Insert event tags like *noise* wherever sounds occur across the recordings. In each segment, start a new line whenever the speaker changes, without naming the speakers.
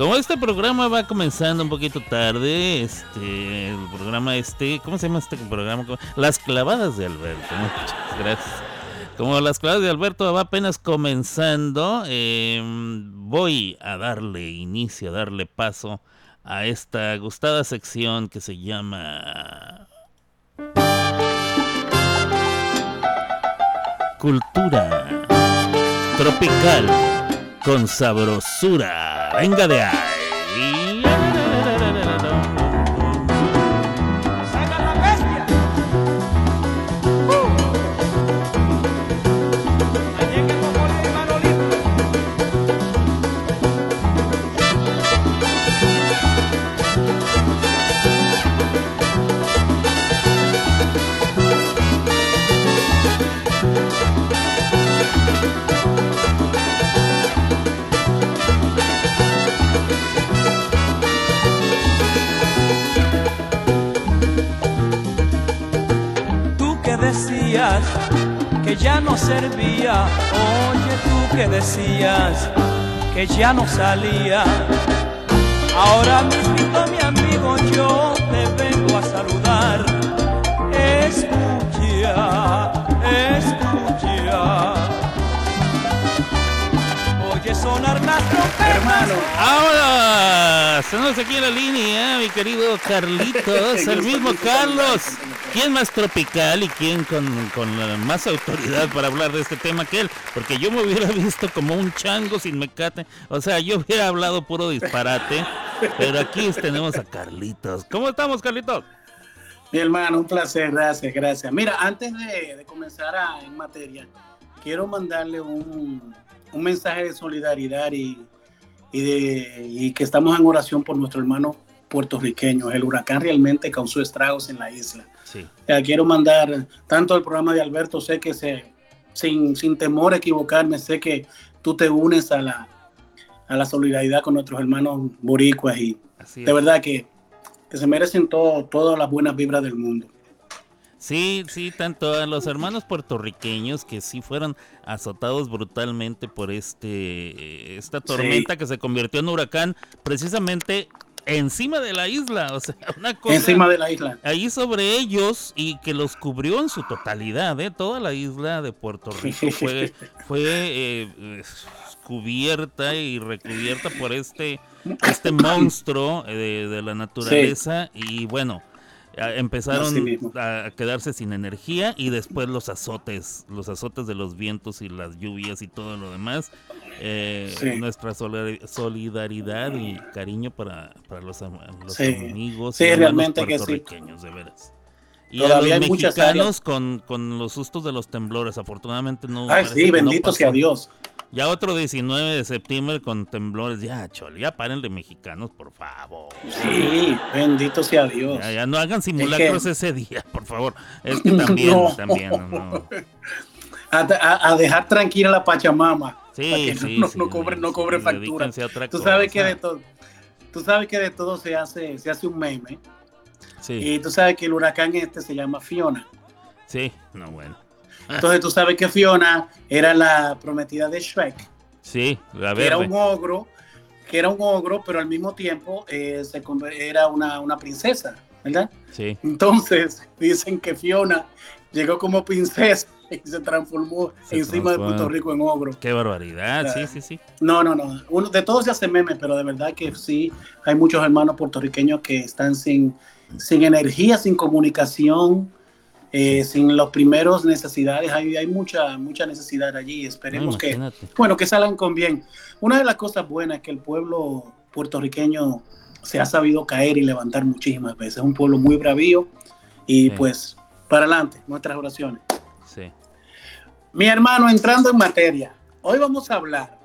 Como este programa va comenzando un poquito tarde, este, el programa este, ¿cómo se llama este programa? Las clavadas de Alberto. Muchas gracias. Como las clavadas de Alberto va apenas comenzando, em, voy a darle inicio, a darle paso a esta gustada sección que se llama Cultura Tropical con sabrosura. Venga de ahí.
Ya no servía, oye tú que decías que ya no salía. Ahora mismo mi amigo yo te vengo a saludar. Escucha, escucha. Oye sonar las trompetas.
Hermano, ahora, estamos aquí en la línea, mi querido Carlitos, *laughs* el mismo Carlos. ¿Quién más tropical y quién con, más autoridad para hablar de este tema que él? Porque yo me hubiera visto como un chango sin mecate. O sea, yo hubiera hablado puro disparate. Pero aquí tenemos a Carlitos. ¿Cómo estamos, Carlitos?
Mi hermano, un placer, gracias, gracias. Mira, antes de, comenzar en materia, quiero mandarle un, mensaje de solidaridad y, de, y que estamos en oración por nuestro hermano puertorriqueño. El huracán realmente causó estragos en la isla. Sí. quiero mandar tanto al programa de Alberto, sé que se, sin, sin temor a equivocarme, sé que tú te unes a la, a la solidaridad con nuestros hermanos boricuas y de verdad que, que se merecen todo, todas las buenas vibras del mundo.
Sí, sí, tanto a los hermanos puertorriqueños que sí fueron azotados brutalmente por este esta tormenta que se convirtió en huracán, precisamente encima de la isla, o sea, *laughs* una cosa
encima de la isla.
Ahí sobre ellos y que los cubrió en su totalidad, ¿eh? toda la isla de Puerto *laughs* Rico fue fue eh, cubierta y recubierta por este este *laughs* monstruo eh, de, la naturaleza y bueno, empezaron a quedarse sin energía y después los azotes, los azotes de los vientos y las lluvias y todo lo demás. Eh, nuestra solidaridad y cariño para, para los, amigos
y realmente puertorriqueños,
de veras. Y a los mexicanos con, con los sustos de los temblores, afortunadamente no.
Ay, sí, bendito sea Dios.
Ya otro 19 de septiembre con temblores. Ya, chole, ya paren de mexicanos, por favor.
Sí, bendito sea Dios.
Ya, no hagan simulacros ese día, por favor. Es *laughs* que también, también. No. *laughs*
A, dejar tranquila la Pachamama. Sí, sí, no, no, cobre, no cobre factura. Tú sabes que de todo, tú sabes que de todo se hace, se hace un meme. Sí. Y tú sabes que el huracán este se llama Fiona.
Sí, no bueno.
Entonces tú sabes que Fiona era la prometida de Shrek.
Sí,
la verdad. Era un ogro, que era un ogro, pero al mismo tiempo eh, se, era una, una, princesa, ¿verdad?
Sí.
Entonces *laughs* dicen que Fiona llegó como princesa y se transformó encima de Puerto Rico en ogro.
Qué barbaridad, sí, sí, sí.
No, no, no. Uno, de todos se hace meme, pero de verdad que sí, hay muchos hermanos puertorriqueños que están sin, sin energía, sin comunicación eh, sin los primeros necesidades, hay, hay mucha, mucha necesidad allí. Esperemos que, bueno, que salgan con bien. Una de las cosas buenas es que el pueblo puertorriqueño se ha sabido caer y levantar muchísimas veces. Es un pueblo muy bravío y pues para adelante, nuestras oraciones.
Sí.
Mi hermano, entrando en materia, hoy vamos a hablar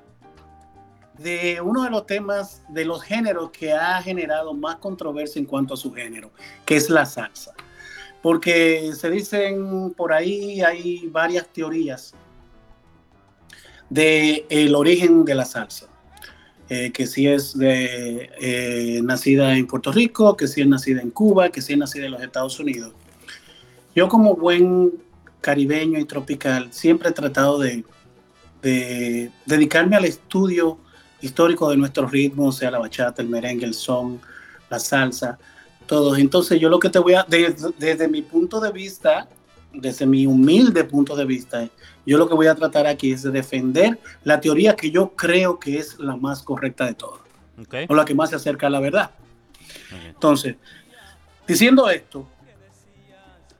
de uno de los temas de los géneros que ha generado más controversia en cuanto a su género, que es la salsa porque se dicen por ahí, hay varias teorías del el origen de la salsa. Eh, que si es de, eh, nacida en Puerto Rico, que si es nacida en Cuba, que si es nacida en los Estados Unidos. Yo como buen caribeño y tropical siempre he tratado de, dedicarme al estudio histórico de nuestros ritmos, sea la bachata, el merengue, el son, la salsa, todos. Entonces yo lo que te voy a, desde, desde mi punto de vista, desde mi humilde punto de vista, yo lo que voy a tratar aquí es de defender la teoría que yo creo que es la más correcta de todas, o la que más se acerca a la verdad. Entonces, diciendo esto,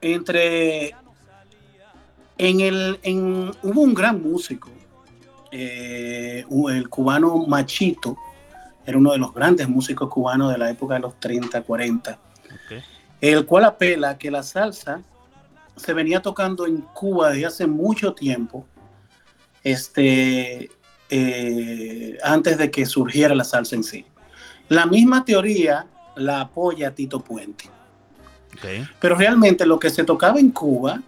entre en el en, hubo un gran músico, eh, el cubano Machito, era uno de los grandes músicos cubanos de la época de los 30, 40, el cual apela que la salsa se venía tocando en Cuba desde hace mucho tiempo, este, eh, antes de que surgiera la salsa en sí. La misma teoría la apoya Tito Puente. Pero realmente lo que se tocaba en Cuba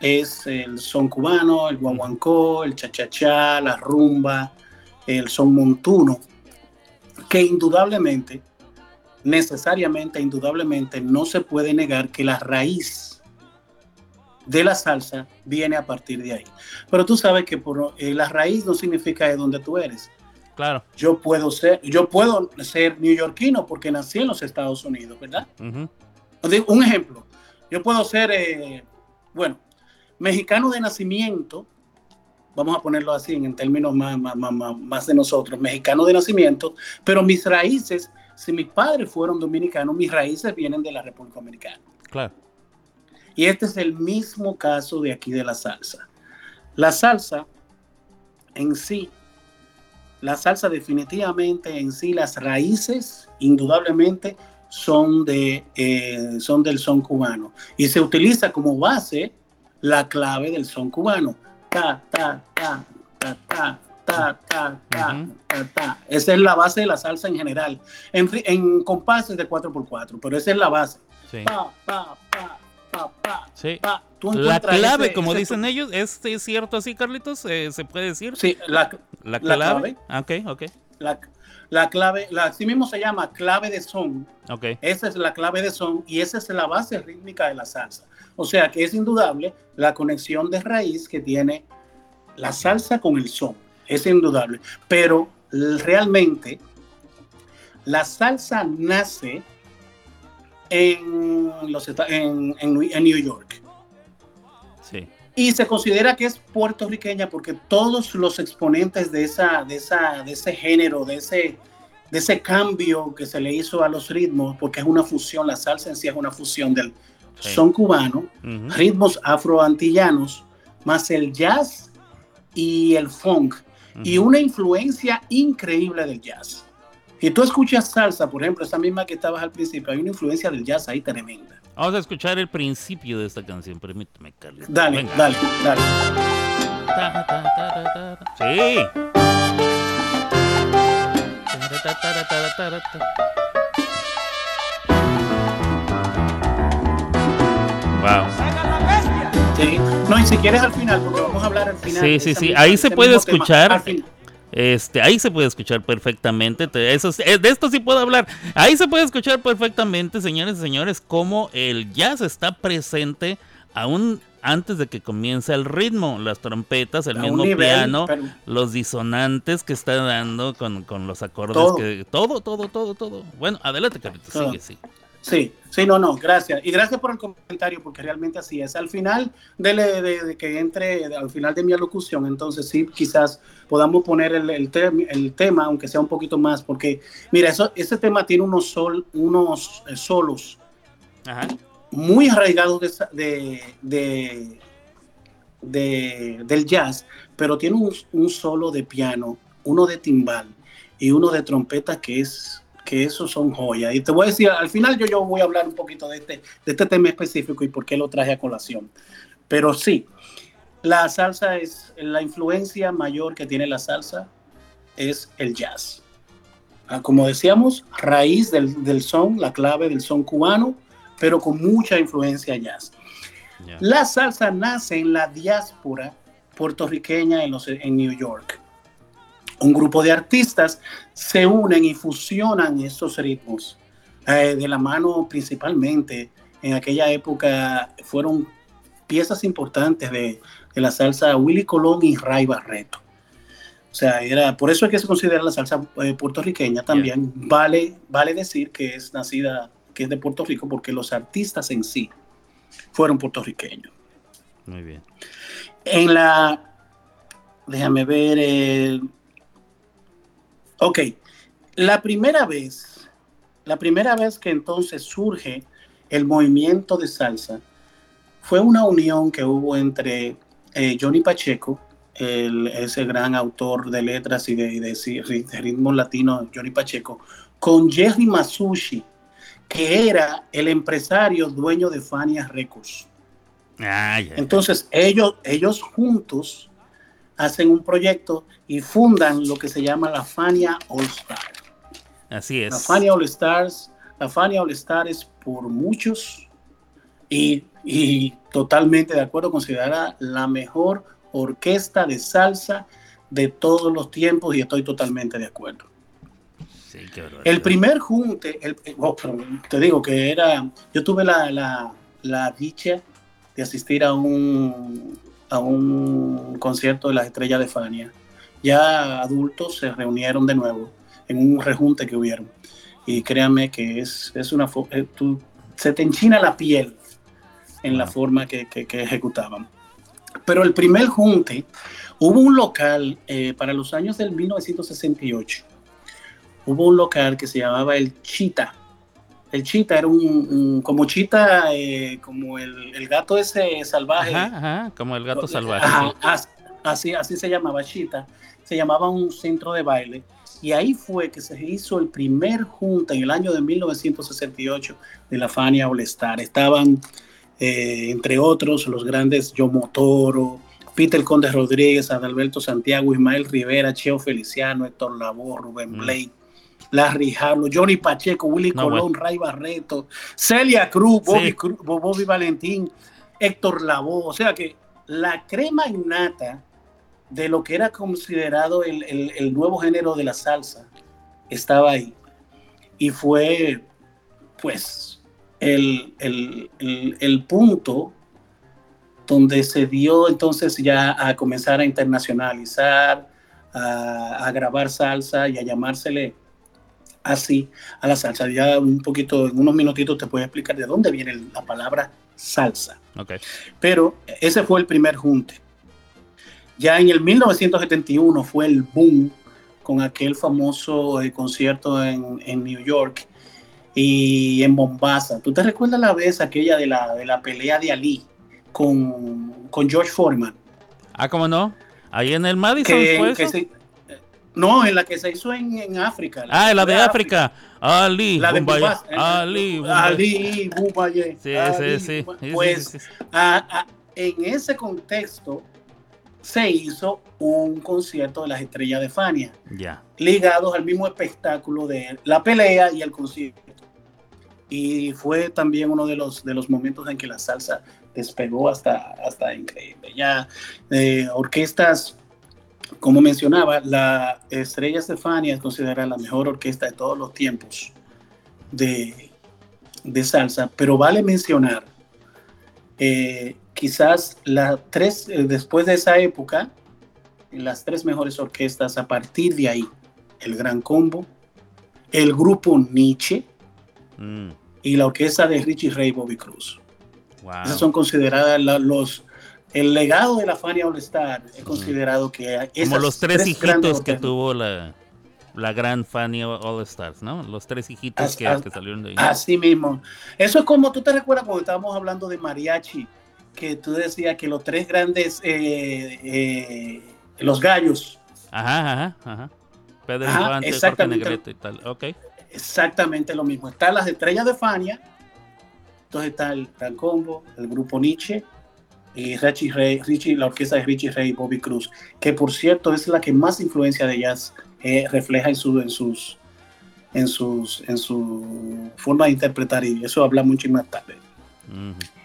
es el son cubano, el guaguancó, el cha-cha-cha, la rumba, el son montuno, que indudablemente, necesariamente, indudablemente, no se puede negar que la raíz de la salsa viene a partir de ahí. Pero tú sabes que por, eh, la raíz no significa de donde tú eres.
Claro.
Yo puedo ser, yo puedo ser neoyorquino porque nací en los Estados Unidos, ¿verdad? Un ejemplo, yo puedo ser, eh, bueno, mexicano de nacimiento, vamos a ponerlo así en términos más, más, más, más de nosotros, mexicano de nacimiento, pero mis raíces, si mis padres fueron dominicanos, mis raíces vienen de la República Dominicana.
Claro.
Y este es el mismo caso de aquí de la salsa. La salsa en sí, la salsa definitivamente en sí, las raíces indudablemente son, de, eh, son del son cubano. Y se utiliza como base la clave del son cubano ta, ta, ta, ta, ta. Ta, ta, ta, ta, Esa es la base de la salsa en general. En, en compases de 4x4, pero esa es la base.
Pa, pa, pa, pa, pa, sí. pa. la clave, ese, como ese dicen ellos, ¿es, ¿es, cierto así, Carlitos? ¿Se puede decir?
Sí, la, la, la
clave. clave. Ok, ok.
La, clave, la, así mismo se llama clave de son.
Okay.
Esa es la clave de son y esa es la base rítmica de la salsa. O sea que es indudable la conexión de raíz que tiene la salsa con el son. Es indudable. Pero realmente la salsa nace en, los, en, en, New York. Y se considera que es puertorriqueña porque todos los exponentes de, esa, de, esa, de ese género, de ese, de ese cambio que se le hizo a los ritmos, porque es una fusión, la salsa en sí es una fusión del son cubano, ritmos afroantillanos, más el jazz y el funk, y una influencia increíble del jazz. Y tú escuchas salsa, por ejemplo, esa misma que estabas al principio, hay una influencia del jazz ahí tremenda.
Vamos a escuchar el principio de esta canción, permíteme, Carlos.
Dale, dale, dale.
Sí. Wow.
Sí. No, y si quieres al final, porque vamos a hablar al final.
Sí, sí, sí. Ahí se puede escuchar. Este, ahí se puede escuchar perfectamente. Eso, eh, de esto sí puedo hablar. Ahí se puede escuchar perfectamente, señores y señores, cómo el jazz está presente aún antes de que comience el ritmo, las trompetas, el mismo piano, los disonantes que está dando con, los acordes, todo. que todo, todo, todo, todo. Bueno, adelante, Carlitos, sigue, sí.
Sí, sí, no, no, gracias. Y gracias por el comentario, porque realmente así es. Al final de, de, que entre, al final de mi alocución, entonces sí, quizás podamos poner el, el, el, tema, aunque sea un poquito más, porque, mira, eso, ese tema tiene unos, sol, unos eh, solos muy arraigados de, de, de, del jazz, pero tiene un, un solo de piano, uno de timbal y uno de trompeta que es que esos son joyas. Y te voy a decir, al final yo, yo voy a hablar un poquito de este, de este tema específico y por qué lo traje a colación. Pero sí, la salsa es, la influencia mayor que tiene la salsa es el jazz. Ah, como decíamos, raíz del, del son, la clave del son cubano, pero con mucha influencia jazz. La salsa nace en la diáspora puertorriqueña en, los, en New York un grupo de artistas se unen y fusionan esos ritmos eh, de la mano principalmente. En aquella época fueron piezas importantes de, la salsa Willy Colón y Ray Barreto. O sea, era, por eso es que se considera la salsa eh, puertorriqueña también. Vale, vale decir que es nacida, que es de Puerto Rico, porque los artistas en sí fueron puertorriqueños.
Muy bien.
En la, déjame ver, eh, ok, la primera vez, la primera vez que entonces surge el movimiento de salsa fue una unión que hubo entre eh, Johnny Pacheco, ese gran autor de letras y de, de, ritmos latinos, Johnny Pacheco, con Jerry Masushi, que era el empresario dueño de Fania Records. Entonces ellos, ellos juntos hacen un proyecto y fundan lo que se llama la Fania All Stars.
Así es.
La Fania All Stars, la Fania All Stars por muchos y, y totalmente de acuerdo, considerada la mejor orquesta de salsa de todos los tiempos y estoy totalmente de acuerdo. el primer junte, el, oh, te digo que era, yo tuve la, la, la, dicha de asistir a un, a un concierto de las estrellas de Fania. Ya adultos se reunieron de nuevo en un rejunte que hubieron. Y créanme que es, es una... Eh, se te enchina la piel en la forma que, que, que ejecutaban. Pero el primer junte, hubo un local eh, para los años del 1968. Hubo un local que se llamaba el Chita. El Chita era un, como Chita, eh, como el, gato ese salvaje.
Ajá, como el gato salvaje.
así, así se llamaba Chita. Se llamaba un centro de baile. Y ahí fue que se hizo el primer junta en el año de 1968 de la Fania All Star. Estaban eh, entre otros los grandes Yomo Toro, Peter Conde Rodríguez, Adalberto Santiago, Ismael Rivera, Cheo Feliciano, Héctor Labor, Rubén mm. Blake, Larry Harlow, Johnny Pacheco, Willy Colón, Ray Barreto, Celia Cruz, Bobby, Valentín, Héctor Lavoe, o sea que la crema innata de lo que era considerado el, el nuevo género de la salsa estaba ahí. Y fue, pues, el, punto donde se dio entonces ya a comenzar a internacionalizar, a, grabar salsa y a llamársele así a la salsa. Ya un poquito, en unos minutitos te puedo explicar de dónde viene la palabra salsa.
Okay.
Pero ese fue el primer junte. Ya en el 1971 fue el boom con aquel famoso eh, concierto en, en New York y en Mombasa. ¿Tú te recuerdas la vez aquella de la, de la pelea de Ali con, con George Foreman?
Ah, ¿cómo no? Ahí en el Madison fue
no, en la que se hizo en, en África.
ah, en la de, África. Ali,
la de.
Ali,
Ali, Bumbaye.
Sí, sí, sí,
Pues en ese contexto se hizo un concierto de las estrellas de Fania.
Ya.
Ligados al mismo espectáculo de la pelea y el concierto y fue también uno de los, de los momentos en que la salsa despegó hasta, hasta increíble. Ya eh, orquestas, como mencionaba, la Estrella Estefania es considerada la mejor orquesta de todos los tiempos de, de salsa, pero vale mencionar eh, quizás las tres, eh, después de esa época, las tres mejores orquestas a partir de ahí, el Gran Combo, el grupo Nietzsche, mm y la orquesta de Richie Ray Bobby Cruz. Esas son consideradas los... El legado de la Fania All Star es considerado que...
Como los tres, hijitos que tuvo la, la gran Fania All Stars, ¿no? Los tres hijitos que, salieron de ahí.
Así mismo. Eso es como, ¿tú te recuerdas cuando estábamos hablando de mariachi? Que tú decías que los tres grandes, eh, eh, los gallos.
Ajá, ajá, ajá. Pedro Infante, Jorge Negrete y tal. Ok
exactamente lo mismo. Están las estrellas de Fania, entonces está el Gran Combo, el grupo Nietzsche y Richie Ray, Richie, la orquesta de Richie Ray y Bobby Cruz, que por cierto es la que más influencia de jazz eh, refleja en, su, en, sus, en, sus, en su forma de interpretar y eso habla mucho más tarde.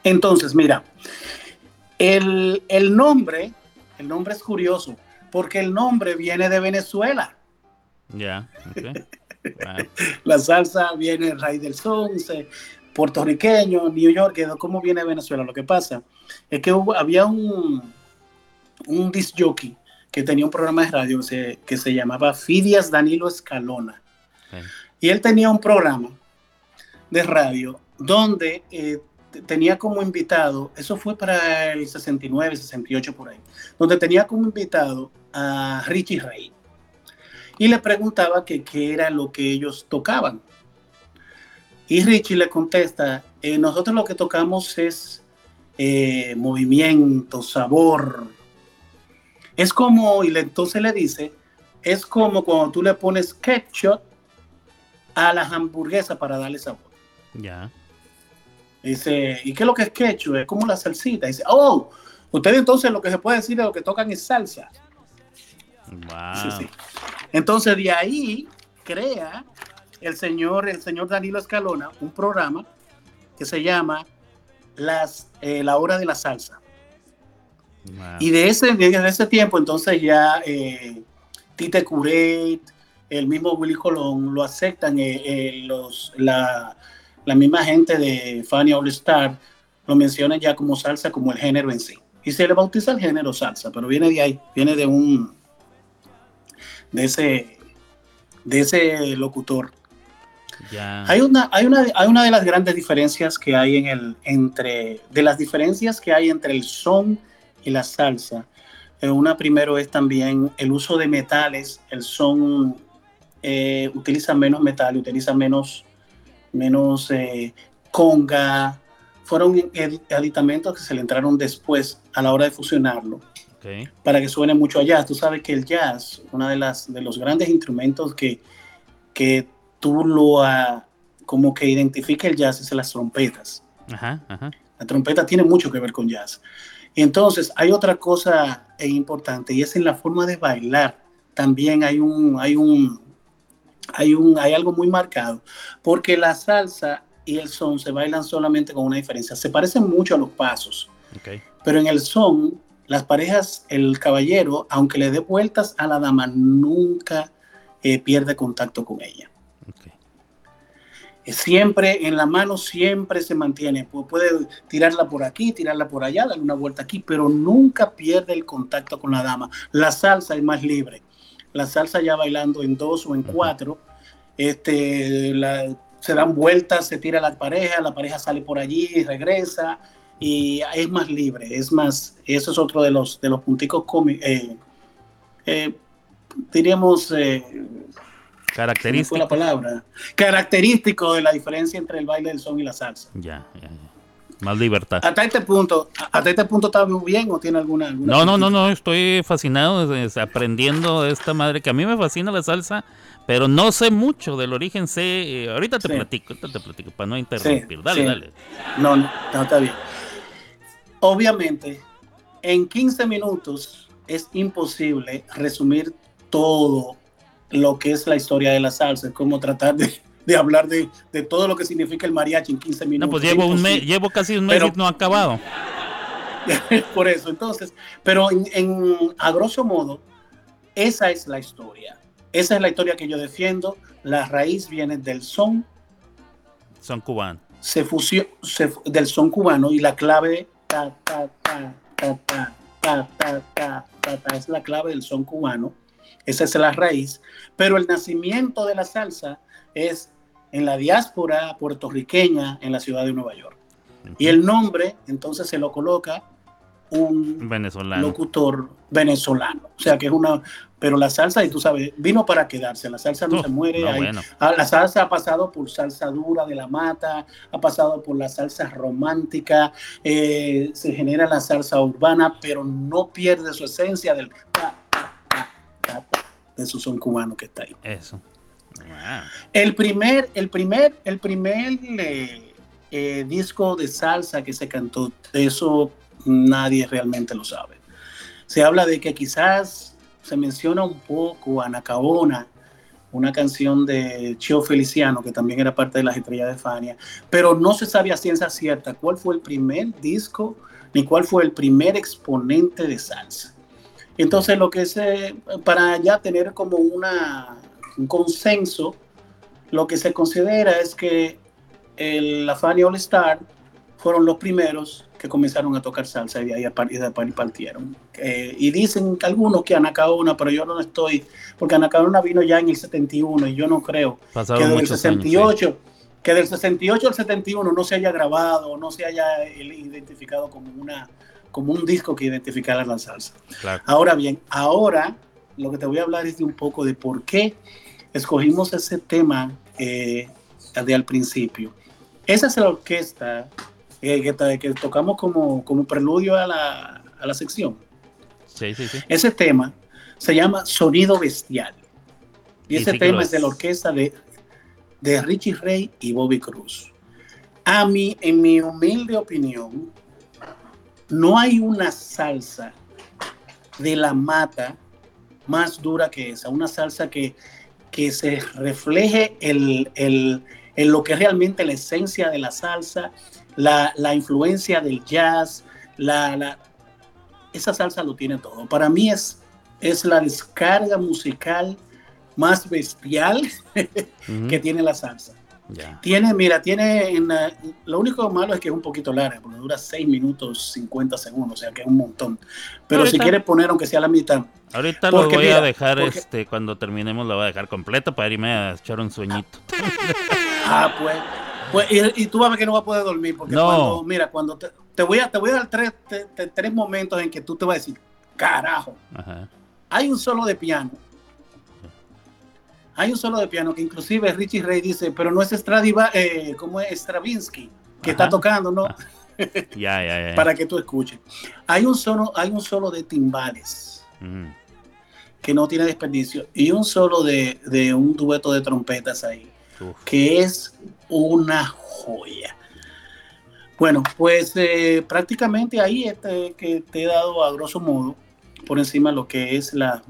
Entonces, mira, el, el nombre, el nombre es curioso, porque el nombre viene de Venezuela.
Ya,
La salsa viene raíz del son, puertorriqueño, New York, ¿cómo viene Venezuela? Lo que pasa es que había un, un disc jockey que tenía un programa de radio que se, llamaba Fidias Danilo Escalona. Y él tenía un programa de radio donde eh, tenía como invitado, eso fue para el 69, 68 por ahí, donde tenía como invitado a Richie Ray. Y le preguntaba que qué era lo que ellos tocaban. Y Richie le contesta, eh, nosotros lo que tocamos es eh, movimiento, sabor. Es como, y entonces le dice, es como cuando tú le pones ketchup a las hamburguesas para darle sabor.
Ya.
Dice, ¿y qué es lo que es ketchup? Es como la salsita. Dice, oh, ustedes entonces lo que se puede decir de lo que tocan es salsa.
Wow.
Entonces de ahí crea el señor, el señor Danilo Escalona un programa que se llama las, eh, La Hora de la Salsa. Y de ese, de ese tiempo entonces ya eh, Tite Curet, el mismo Willy Colón lo aceptan eh, los, la, la misma gente de Fania All Star lo menciona ya como salsa, como el género en sí. Y se le bautiza el género salsa, pero viene de ahí, viene de un, de ese, de ese locutor. Hay, una, hay, una, hay una de las grandes diferencias que hay en el, entre, de las diferencias que hay entre el son y la salsa. Eh, una primero es también el uso de metales. El son eh, utiliza menos metal, utiliza menos menos eh, conga, fueron aditamentos que se le entraron después a la hora de fusionarlo. Para que suene mucho a jazz. Tú sabes que el jazz, uno de, las, de los grandes instrumentos que, que tú lo como que identifica el jazz es las trompetas. La trompeta tiene mucho que ver con jazz. Y entonces hay otra cosa importante y es en la forma de bailar. También hay un, hay un, hay, un, hay algo muy marcado, porque la salsa y el son se bailan solamente con una diferencia. Se parecen mucho a los pasos, pero en el son, las parejas, el caballero, aunque le dé vueltas a la dama, nunca eh, pierde contacto con ella. Siempre en la mano, siempre se mantiene. Puede tirarla por aquí, tirarla por allá, darle una vuelta aquí, pero nunca pierde el contacto con la dama. La salsa es más libre la salsa ya bailando en dos o en cuatro, este, se dan vueltas, se tira la pareja, la pareja sale por allí y regresa y es más libre, es más, eso es otro de los, de los punticos cómicos, eh, eh, diríamos... Eh,
Característico.
la palabra? Característico de la diferencia entre el baile del son y la salsa.
Ya, ya, ya más libertad.
Hasta este punto, hasta este punto está muy bien o tiene alguna,
No, no, no, no, estoy fascinado aprendiendo de esta madre que a mí me fascina la salsa, pero no sé mucho del origen, sé, eh, ahorita te platico, ahorita te platico para no interrumpir. dale, dale.
No, no, está bien. Obviamente, en 15 minutos es imposible resumir todo lo que es la historia de la salsa, es como tratar de, hablar de, todo lo que significa el mariachi en 15 minutos.
No, pues llevo, un mes, llevo casi un mes pero, y no ha acabado.
por eso, entonces, pero en, en, a grosso modo, esa es la historia. Esa es la historia que yo defiendo. La raíz viene del son.
Son cubano.
Se fusió, se, del son cubano y la clave ta, ta, ta, es la clave del son cubano esa es la raíz. Pero el nacimiento de la salsa es en la diáspora puertorriqueña en la ciudad de Nueva York. Y el nombre entonces se lo coloca un
venezolano.
locutor venezolano. O sea que es una, pero la salsa, y tú sabes, vino para quedarse. La salsa no, se muere. Ah, la salsa ha pasado por salsa dura de la mata, ha pasado por la salsa romántica, eh, se genera la salsa urbana, pero no pierde su esencia del de su son cubano que está ahí.
Eso.
El primer, el primer, el primer eh, eh, disco de salsa que se cantó, eso nadie realmente lo sabe. Se habla de que quizás se menciona un poco a Nacaona, una canción de Chio Feliciano, que también era parte de las estrellas de Fania, pero no se sabe a ciencia cierta cuál fue el primer disco ni cuál fue el primer exponente de salsa. Entonces, lo que se, para ya tener como una, un consenso, lo que se considera es que el, la Fanny All Star fueron los primeros que comenzaron a tocar salsa y ahí a partir de partieron. Eh, y dicen algunos que Anacaona, pero yo no estoy, porque Anacaona vino ya en el 71 y yo no creo
Pasaron
que del
muchos
68,
años,
que del 68 al 71 no se haya grabado, no se haya identificado como una como un disco que identificara la salsa.
Claro.
Ahora bien, ahora lo que te voy a hablar es de un poco de por qué escogimos ese tema eh, de al principio. Esa es la orquesta eh, que, que, tocamos como, como preludio a la, a la sección.
Sí, sí, sí.
Ese tema se llama Sonido Bestial. Y, ese tema es de la orquesta de, de Richie Ray y Bobby Cruz. A mí, en mi humilde opinión, no hay una salsa de la mata más dura que esa, una salsa que, que se refleje el, el- en lo que es realmente la esencia de la salsa, la, la influencia del jazz, la, la- esa salsa lo tiene todo. Para mí es, es la descarga musical más bestial *laughs* que tiene la salsa.
Ya.
Tiene, mira, tiene, en la- lo único malo es que es un poquito larga, porque dura 6 minutos 50 segundos, o sea que es un montón. Pero si
Ahorita-
quieres poner, aunque sea la mitad,
Ahorita lo voy a
mira,
dejar,
porque-
este, cuando terminemos lo voy a dejar completo para irme a echar un sueñito. *laughs*
ah, pues, pues y, y tú vas a ver que no vas a poder dormir, porque
No.
cuando, mira, cuando te, te voy a, te voy a dar tres, te- te- tres momentos en que tú te vas a decir, carajo,
Ajá.
hay un solo de piano. Hay un solo de piano que inclusive Richie Ray dice, pero no es Stradiva, eh, como es Stravinsky, que está tocando, ¿no?
Ah. Ya, ya, ya. *laughs*
Para que tú escuches. Hay un solo, hay un solo de timbales que no tiene desperdicio y un solo de, de un dueto de trompetas ahí,
Uf.
que es una joya. Bueno, pues eh, prácticamente ahí este, que te he dado a grosso modo por encima lo que es la,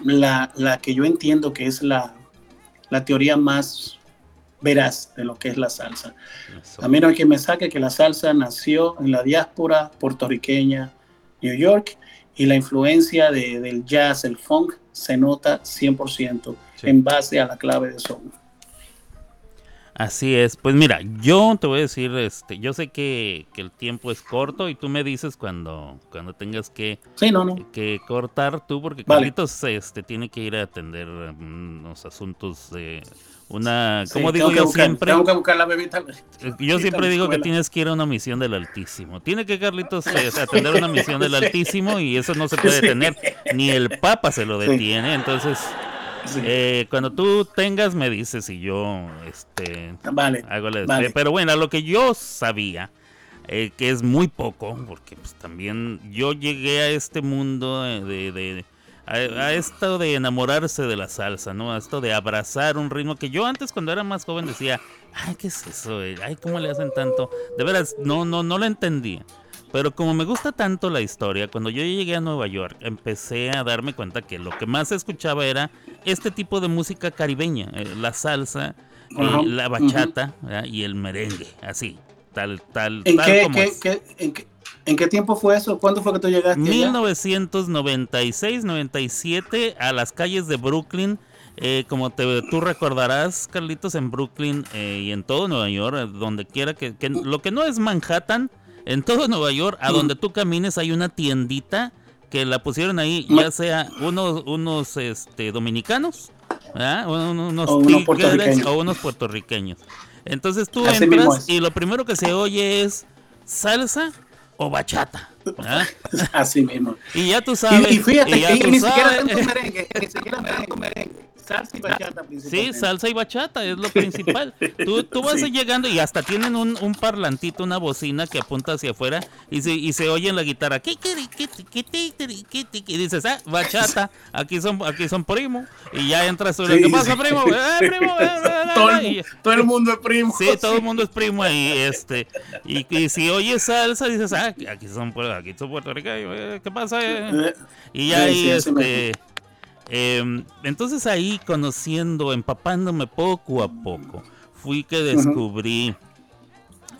la, la que yo entiendo que es la, la teoría más veraz de lo que es la salsa.
Eso.
A mí no hay quien me saque que la salsa nació en la diáspora puertorriqueña, New York, y la influencia de- del jazz, el funk, se nota 100%
Sí.
en base a la clave de son.
Así es. Pues mira, yo te voy a decir, este, yo sé que, que el tiempo es corto y tú me dices cuando, cuando tengas que,
Sí, no, no.
que cortar tú, porque
Vale.
Carlitos este, tiene que ir a atender mm, unos asuntos de una, como digo
que
yo
buscar-
siempre,
Tengo que buscar la bebida.
Eh, Yo siempre digo que tienes que ir a una misión del Altísimo. Tiene que Carlitos *laughs* eh, atender una misión del. Altísimo y eso no se puede detener. Ni el Papa se lo detiene. Entonces, eh, cuando tú tengas, me dices y yo este,
Vale.
hago la
Vale.
Pero bueno, lo que yo sabía, eh, que es muy poco, porque pues también yo llegué a este mundo de... de- a, a esto de enamorarse de la salsa, ¿no? A esto de abrazar un ritmo que yo antes cuando era más joven decía, ay, ¿qué es eso? Ay, ¿cómo le hacen tanto? De veras, no, no, no lo entendía. Pero como me gusta tanto la historia, cuando yo llegué a Nueva York, empecé a darme cuenta que lo que más escuchaba era este tipo de música caribeña, eh, la salsa, eh, la bachata y el merengue, así, tal, tal,
¿En
tal
qué,
como
qué-
es.
qué- en, qué, en qué tiempo fue eso? ¿Cuándo fue que tú llegaste? allá?
1996-97 a las calles de Brooklyn. eh, como te, tú recordarás, Carlitos, en Brooklyn eh, y en todo Nueva York, eh, donde quiera que, que lo que no es Manhattan, en todo Nueva York, a donde tú camines hay una tiendita que la pusieron ahí, ya sea unos, unos este, dominicanos, ¿verdad? Un- unos
O unos puertorriqueños.
o unos puertorriqueños. Entonces tú
Así
entras y lo primero que se oye es salsa o bachata. ¿verdad? *laughs*
Así mismo.
Y ya tú sabes.
Y, y fíjate,
ya
y,
tú
ni siquiera
sabes.
tanto merengue, ni siquiera tanto merengue. Salsa y bachata
Sí,
principalmente.
salsa y bachata es lo principal. Tú, tú vas
Sí.
llegando y hasta tienen un, un parlantito, una bocina que apunta hacia afuera y se, y se oye en la guitarra. Y dices, ah, bachata, *laughs* aquí son, aquí son primo. Y ya entras tú,
Sí,
¿qué pasa,
sí.
primo? "Eh, primo, eh, eh, eh",
todo, el, todo el mundo es primo.
Sí, todo el mundo es *laughs* primo ahí, este, y, y si oyes salsa dices, ah, aquí son, aquí son puertorriqueños, ¿qué pasa? eh?" Y ya
Sí,
ahí,
sí,
este, em, entonces ahí conociendo, empapándome poco a poco, fui que descubrí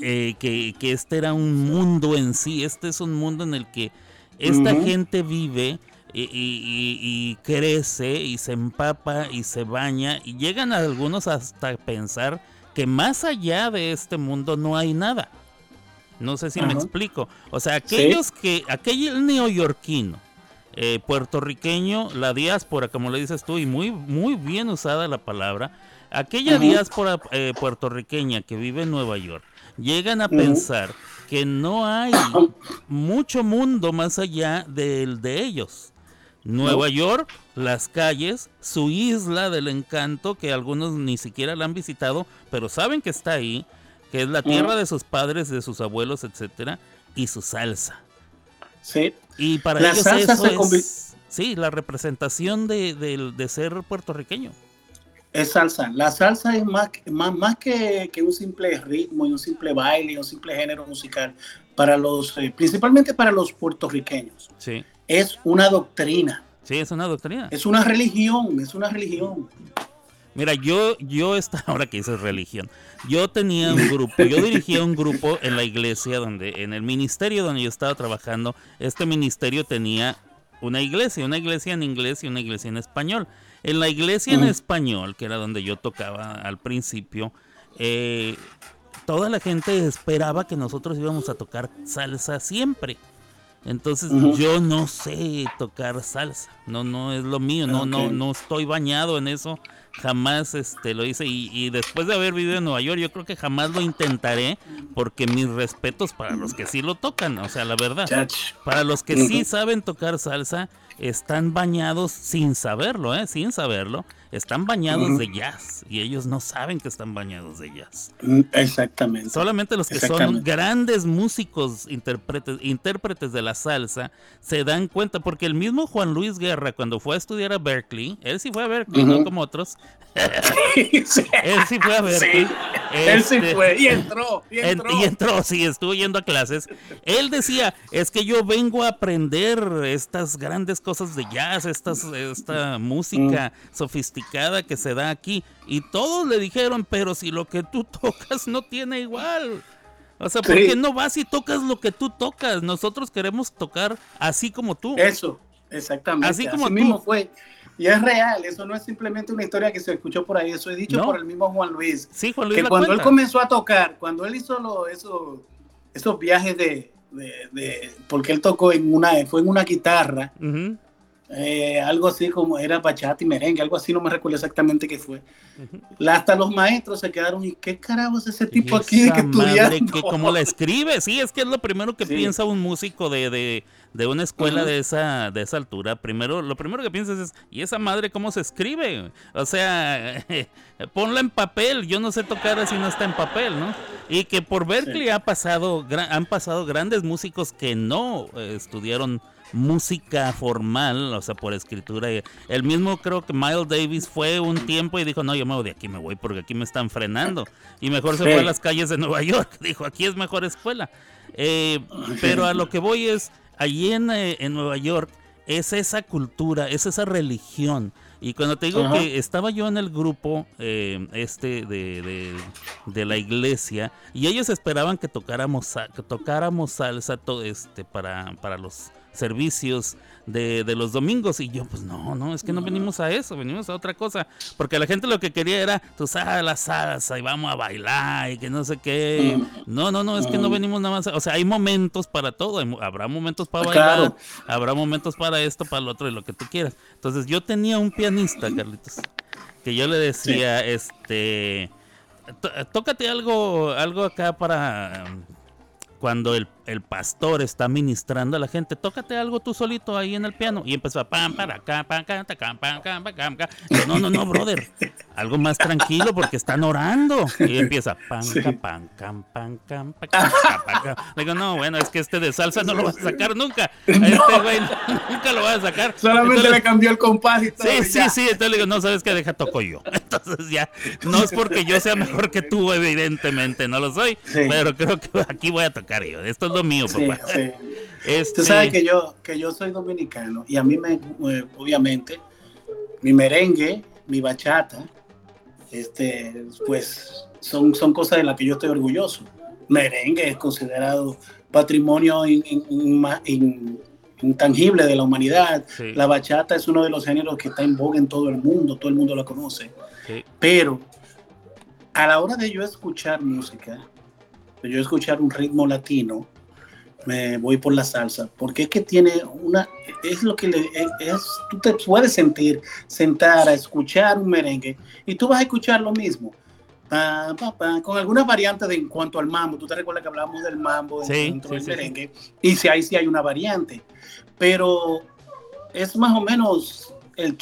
eh, que, que este era un mundo en sí, este es un mundo en el que esta gente vive y, y- y- y crece y se empapa y se baña y llegan algunos hasta pensar que más allá de este mundo no hay nada. No sé si me explico. O sea, aquellos que, aquel neoyorquino, eh, puertorriqueño, la diáspora, como le dices tú, y muy, muy bien usada la palabra, aquella diáspora eh, puertorriqueña que vive en Nueva York, llegan a pensar que no hay mucho mundo más allá del de ellos. Nueva York, las calles, su isla del encanto, que algunos ni siquiera la han visitado, pero saben que está ahí, que es la tierra de sus padres, de sus abuelos, etcétera, y su salsa.
Sí.
Y para ellos eso es, sí, la representación de, de, ser puertorriqueño.
Es salsa. La salsa es más, más, más que, que, un simple ritmo y un simple baile y un simple género musical para los, eh, principalmente para los puertorriqueños.
Sí
es una doctrina.
Sí, es una doctrina.
Es una religión, es una religión.
Mira, yo, yo esta, *laughs* ahora que dices religión, yo tenía un *laughs* grupo, yo dirigía un grupo en la iglesia donde, en el ministerio donde yo estaba trabajando, este ministerio tenía una iglesia, una iglesia en inglés y una iglesia en español. En la iglesia en español, que era donde yo tocaba al principio, eh, toda la gente esperaba que nosotros íbamos a tocar salsa siempre. Entonces yo no sé tocar salsa, no no es lo mío, no no no estoy bañado en eso, jamás este lo hice. Y, después de haber vivido en Nueva York yo creo que jamás lo intentaré porque mis respetos para los que sí lo tocan, o sea la verdad, para los que sí saben tocar salsa están bañados sin saberlo, ¿eh? sin saberlo están bañados de jazz y ellos no saben que están bañados de jazz.
Mm, exactamente.
Solamente los que son grandes músicos, intérpretes, intérpretes de la salsa, se dan cuenta, porque el mismo Juan Luis Guerra, cuando fue a estudiar a Berkeley, él sí fue a Berkeley, no como otros. *laughs* él sí fue a Berkeley.
él sí este, fue, y entró, y entró.
y entró, sí, estuvo yendo a clases. Él decía, es que yo vengo a aprender estas grandes cosas de jazz, estas, esta música mm. sofisticada que se da aquí. Y todos le dijeron, pero si lo que tú *laughs* tocas no tiene igual. O sea, ¿por qué no vas y tocas lo que tú tocas? Nosotros queremos tocar así como tú.
Eso, exactamente. Así como mismo fue. Y es real, eso no es simplemente una historia que se escuchó por ahí, eso es dicho por el mismo Juan Luis.
Sí, Juan Luis.
Que cuando él comenzó a tocar, cuando él hizo lo, eso, esos viajes de, de, porque él tocó en una, fue en una guitarra, eh, algo así como era bachata y merengue, algo así, no me recuerdo exactamente qué fue. Hasta los maestros se quedaron y qué carajo es ese tipo aquí que estudiando.
Que como la escribe, sí, es que es lo primero que piensa un músico de, de, de una escuela de esa de esa altura. Primero, lo primero que piensas es, ¿y esa madre cómo se escribe? O sea, *laughs* ponla en papel, yo no sé tocar así no está en papel, ¿no? Y que por Berkeley ha pasado, han pasado grandes músicos que no eh, estudiaron música formal, o sea, por escritura. El mismo creo que Miles Davis fue un tiempo y dijo, no, yo me voy de aquí, me voy porque aquí me están frenando. Y mejor se fue a las calles de Nueva York. *laughs* Dijo, aquí es mejor escuela. Eh, pero a lo que voy es, allí en, eh, en, Nueva York es esa cultura, es esa religión. Y cuando te digo que estaba yo en el grupo eh, este de, de, de, la iglesia y ellos esperaban que tocáramos, que tocáramos salsa todo este, para, para los servicios de, de, los domingos. Y yo, pues no, no, es que no venimos a eso, venimos a otra cosa. Porque la gente lo que quería era, tú sabes, la salsa y vamos a bailar y que no sé qué. No, no, no, es que no venimos nada más. O sea, hay momentos para todo. habrá momentos para bailar, habrá momentos para esto, para lo otro y lo que tú quieras. Entonces yo tenía un pianista, Carlitos, que yo le decía, este, tócate algo, algo acá para cuando el, el, pastor está ministrando a la gente, tócate algo tú solito ahí en el piano. Y empezó a pam, para acá, pam, pam, pam. No, no, no, brother. Algo más tranquilo porque están orando. Y empieza pam, pam, pam, pam, pam, pam, Le digo, no, bueno, es que este de salsa no lo vas a sacar nunca. Este güey nunca lo vas a sacar.
Solamente le cambió el compás y todo.
Sí, sí, sí. Entonces le digo, no, sabes qué, deja toco yo. *laughs* Entonces ya, no es porque yo sea mejor que tú, evidentemente, no lo soy. Pero creo que aquí voy a tocar esto es lo mío, papá. *laughs*
Este... Tú sabes que yo, que yo soy dominicano y a mí me, eh, obviamente, mi merengue, mi bachata, este, pues son, son cosas de las que yo estoy orgulloso. Merengue es considerado patrimonio intangible de la humanidad. La bachata es uno de los géneros que está en boga en todo el mundo, todo el mundo lo conoce. Pero a la hora de yo escuchar música, yo escuchar un ritmo latino, me voy por la salsa, porque es que tiene una, es lo que le, es, tú te puedes sentir, sentar a escuchar un merengue y tú vas a escuchar lo mismo. con algunas variantes de, en cuanto al mambo, tú te recuerdas que hablamos del mambo dentro del merengue, y si ahí sí hay una variante, pero es más o menos el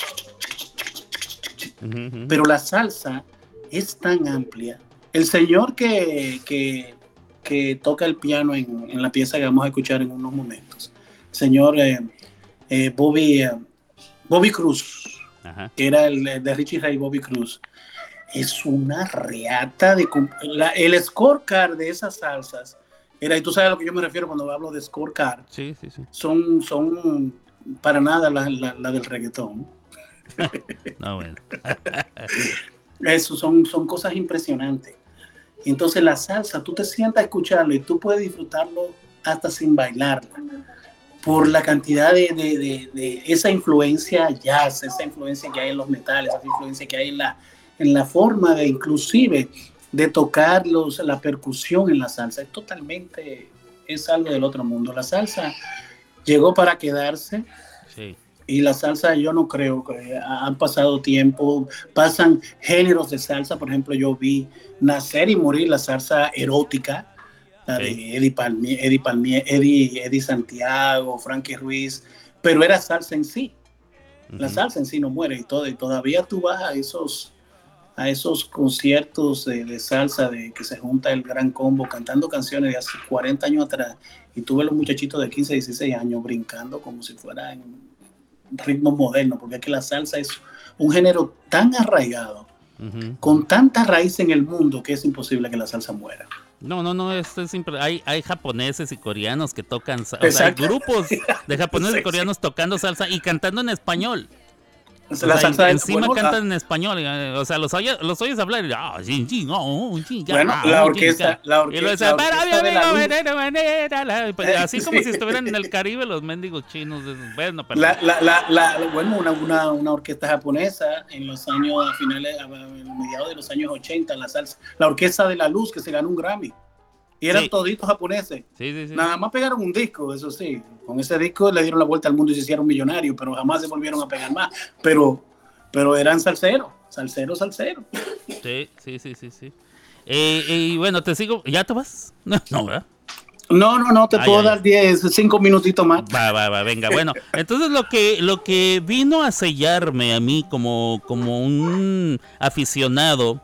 pero la salsa es tan amplia. El señor que, que, toca el piano en, la pieza que vamos a escuchar en unos momentos, señor eh, eh, Bobby, eh, Bobby Cruz, que era el de Richie Ray Bobby Cruz, es una reata de... el scorecard de esas salsas, era, y tú sabes a lo que yo me refiero cuando hablo de scorecard,
sí, sí, sí.
Son, son para nada la, la del reggaetón. *laughs*
no, bueno. *laughs*
Eso son, son cosas impresionantes. Entonces la salsa, tú te sientas a escucharlo y tú puedes disfrutarlo hasta sin bailarla, por la cantidad de, de, de, esa influencia jazz, esa influencia que hay en los metales, esa influencia que hay en la, en la forma de inclusive de tocar los, la percusión en la salsa. Es totalmente, es algo del otro mundo. La salsa llegó para quedarse. Sí y la salsa yo no creo que han pasado tiempo, pasan géneros de salsa, por ejemplo yo vi nacer y morir la salsa erótica, la de Eddie Palmier, Eddie, Palmier Eddie, Eddie, Santiago, Frankie Ruiz, pero era salsa en sí. La salsa en sí no muere y todo, y todavía tú vas a esos a esos conciertos de, salsa de que se junta el gran combo cantando canciones de hace 40 años atrás y tú ves los muchachitos de 15, 16 años brincando como si fueran ritmo moderno, porque es que la salsa es un género tan arraigado, con tanta raíz en el mundo, que es imposible que la salsa muera.
No, no, no, esto es simple. Hay, hay japoneses y coreanos que tocan salsa. hay grupos de *laughs* japoneses y coreanos tocando salsa y cantando en español la encima cantan en español, eh, o sea, los oyes, los oyes hablar y ah,
bueno, la orquesta, la orquesta,
así como si estuvieran en el Caribe los mendigos chinos, bueno,
pero... la, la, la, bueno una, una, una, orquesta japonesa en los años a finales, a mediados de los años 80, la salsa, la orquesta de la luz que se ganó un Grammy. Y eran toditos japoneses. Nada más pegaron un disco, eso sí. Con ese disco le dieron la vuelta al mundo y se hicieron millonarios, pero jamás se volvieron a pegar más. Pero, pero eran salseros, salseros, salseros.
Sí, sí, sí, sí, sí. Eh, y bueno, te sigo. ¿Ya te vas? *laughs* No, ¿verdad?
No, no, no, te puedo dar 10, 5 minutitos más.
Va, va, va, venga. Bueno, entonces lo que, lo que vino a sellarme a mí como, como un aficionado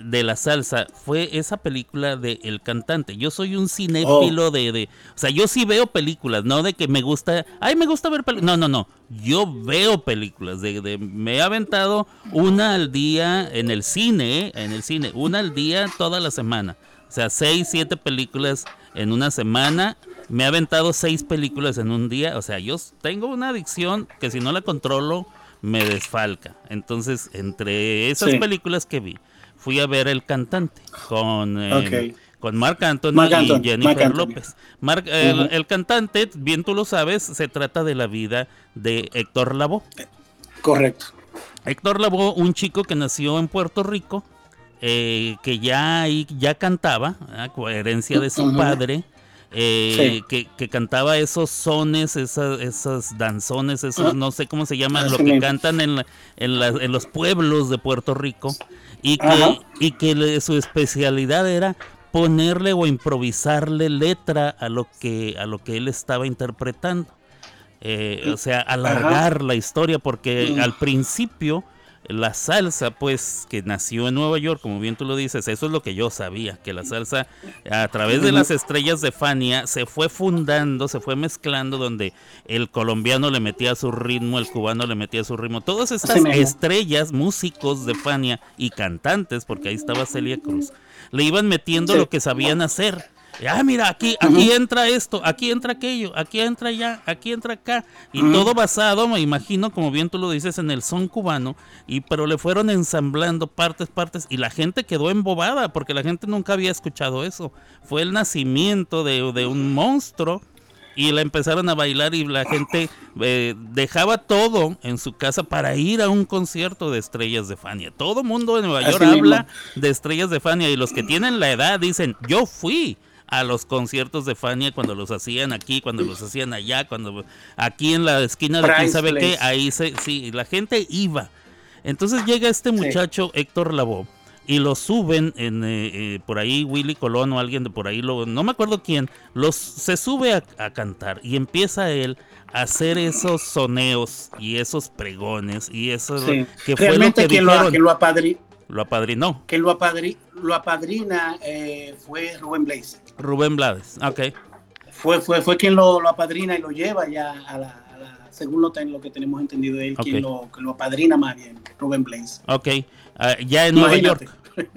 de la salsa fue esa película de El Cantante. Yo soy un cinéfilo oh. de, de, O sea, yo sí veo películas, no de que me gusta... Ay, me gusta ver películas. No, no, no. Yo veo películas. De, de, me he aventado una al día en el cine, en el cine. Una al día toda la semana. O sea, seis, siete películas en una semana. Me he aventado seis películas en un día. O sea, yo tengo una adicción que si no la controlo me desfalca. Entonces, entre esas películas que vi fui a ver El Cantante con, eh, con Marc Anthony y Jennifer López. el, Cantante, bien tú lo sabes, se trata de la vida de Héctor Lavoe.
Correcto.
Héctor Lavoe, un chico que nació en Puerto Rico, eh, que ya, ya cantaba, a coherencia de su padre. Eh, que, cantaba esos sones, esas, esos danzones, esos, ah. no sé cómo se llaman, lo que cantan en, en, los pueblos de Puerto Rico y que, y que su especialidad era ponerle o improvisarle letra a lo que, a lo que él estaba interpretando. Eh, o sea, alargar la historia, porque al principio la salsa, pues, que nació en Nueva York, como bien tú lo dices, eso es lo que yo sabía, que la salsa a través de las estrellas de Fania se fue fundando, se fue mezclando, donde el colombiano le metía su ritmo, el cubano le metía su ritmo. Todas estas estrellas, músicos de Fania y cantantes, porque ahí estaba Celia Cruz, le iban metiendo lo que sabían hacer ah, mira, aquí, aquí entra esto, aquí entra aquello, aquí entra allá, aquí entra acá. Y todo basado, me imagino, como bien tú lo dices, en el son cubano. Y pero le fueron ensamblando partes, partes. Y la gente quedó embobada porque la gente nunca había escuchado eso. Fue el nacimiento de, un monstruo y la empezaron a bailar y la gente eh, dejaba todo en su casa para ir a un concierto de Estrellas de Fania. Todo mundo en Nueva York habla de Estrellas de Fania y los que tienen la edad dicen, yo fui a los conciertos de Fania cuando los hacían aquí, cuando los hacían allá, cuando aquí en la esquina de quién sabe qué, ahí se, sí, la gente iba. Entonces llega este muchacho Héctor Lavoe y lo suben en eh, eh, por ahí Willy Colón o alguien de por ahí lo, no me acuerdo quién los se sube a, cantar y empieza él a hacer esos soneos y esos pregones y eso
que fue lo que, lo, que lo,
apadrinó.
Que lo, apadri, lo apadrina eh, fue Rubén Blaze
Rubén Blades ok
fue fue fue quien lo, lo apadrina y lo lleva ya a la, según lo, lo, que tenemos entendido él quien lo, lo apadrina más bien Rubén Blaze
ok Ah, ya en Nueva York. *laughs*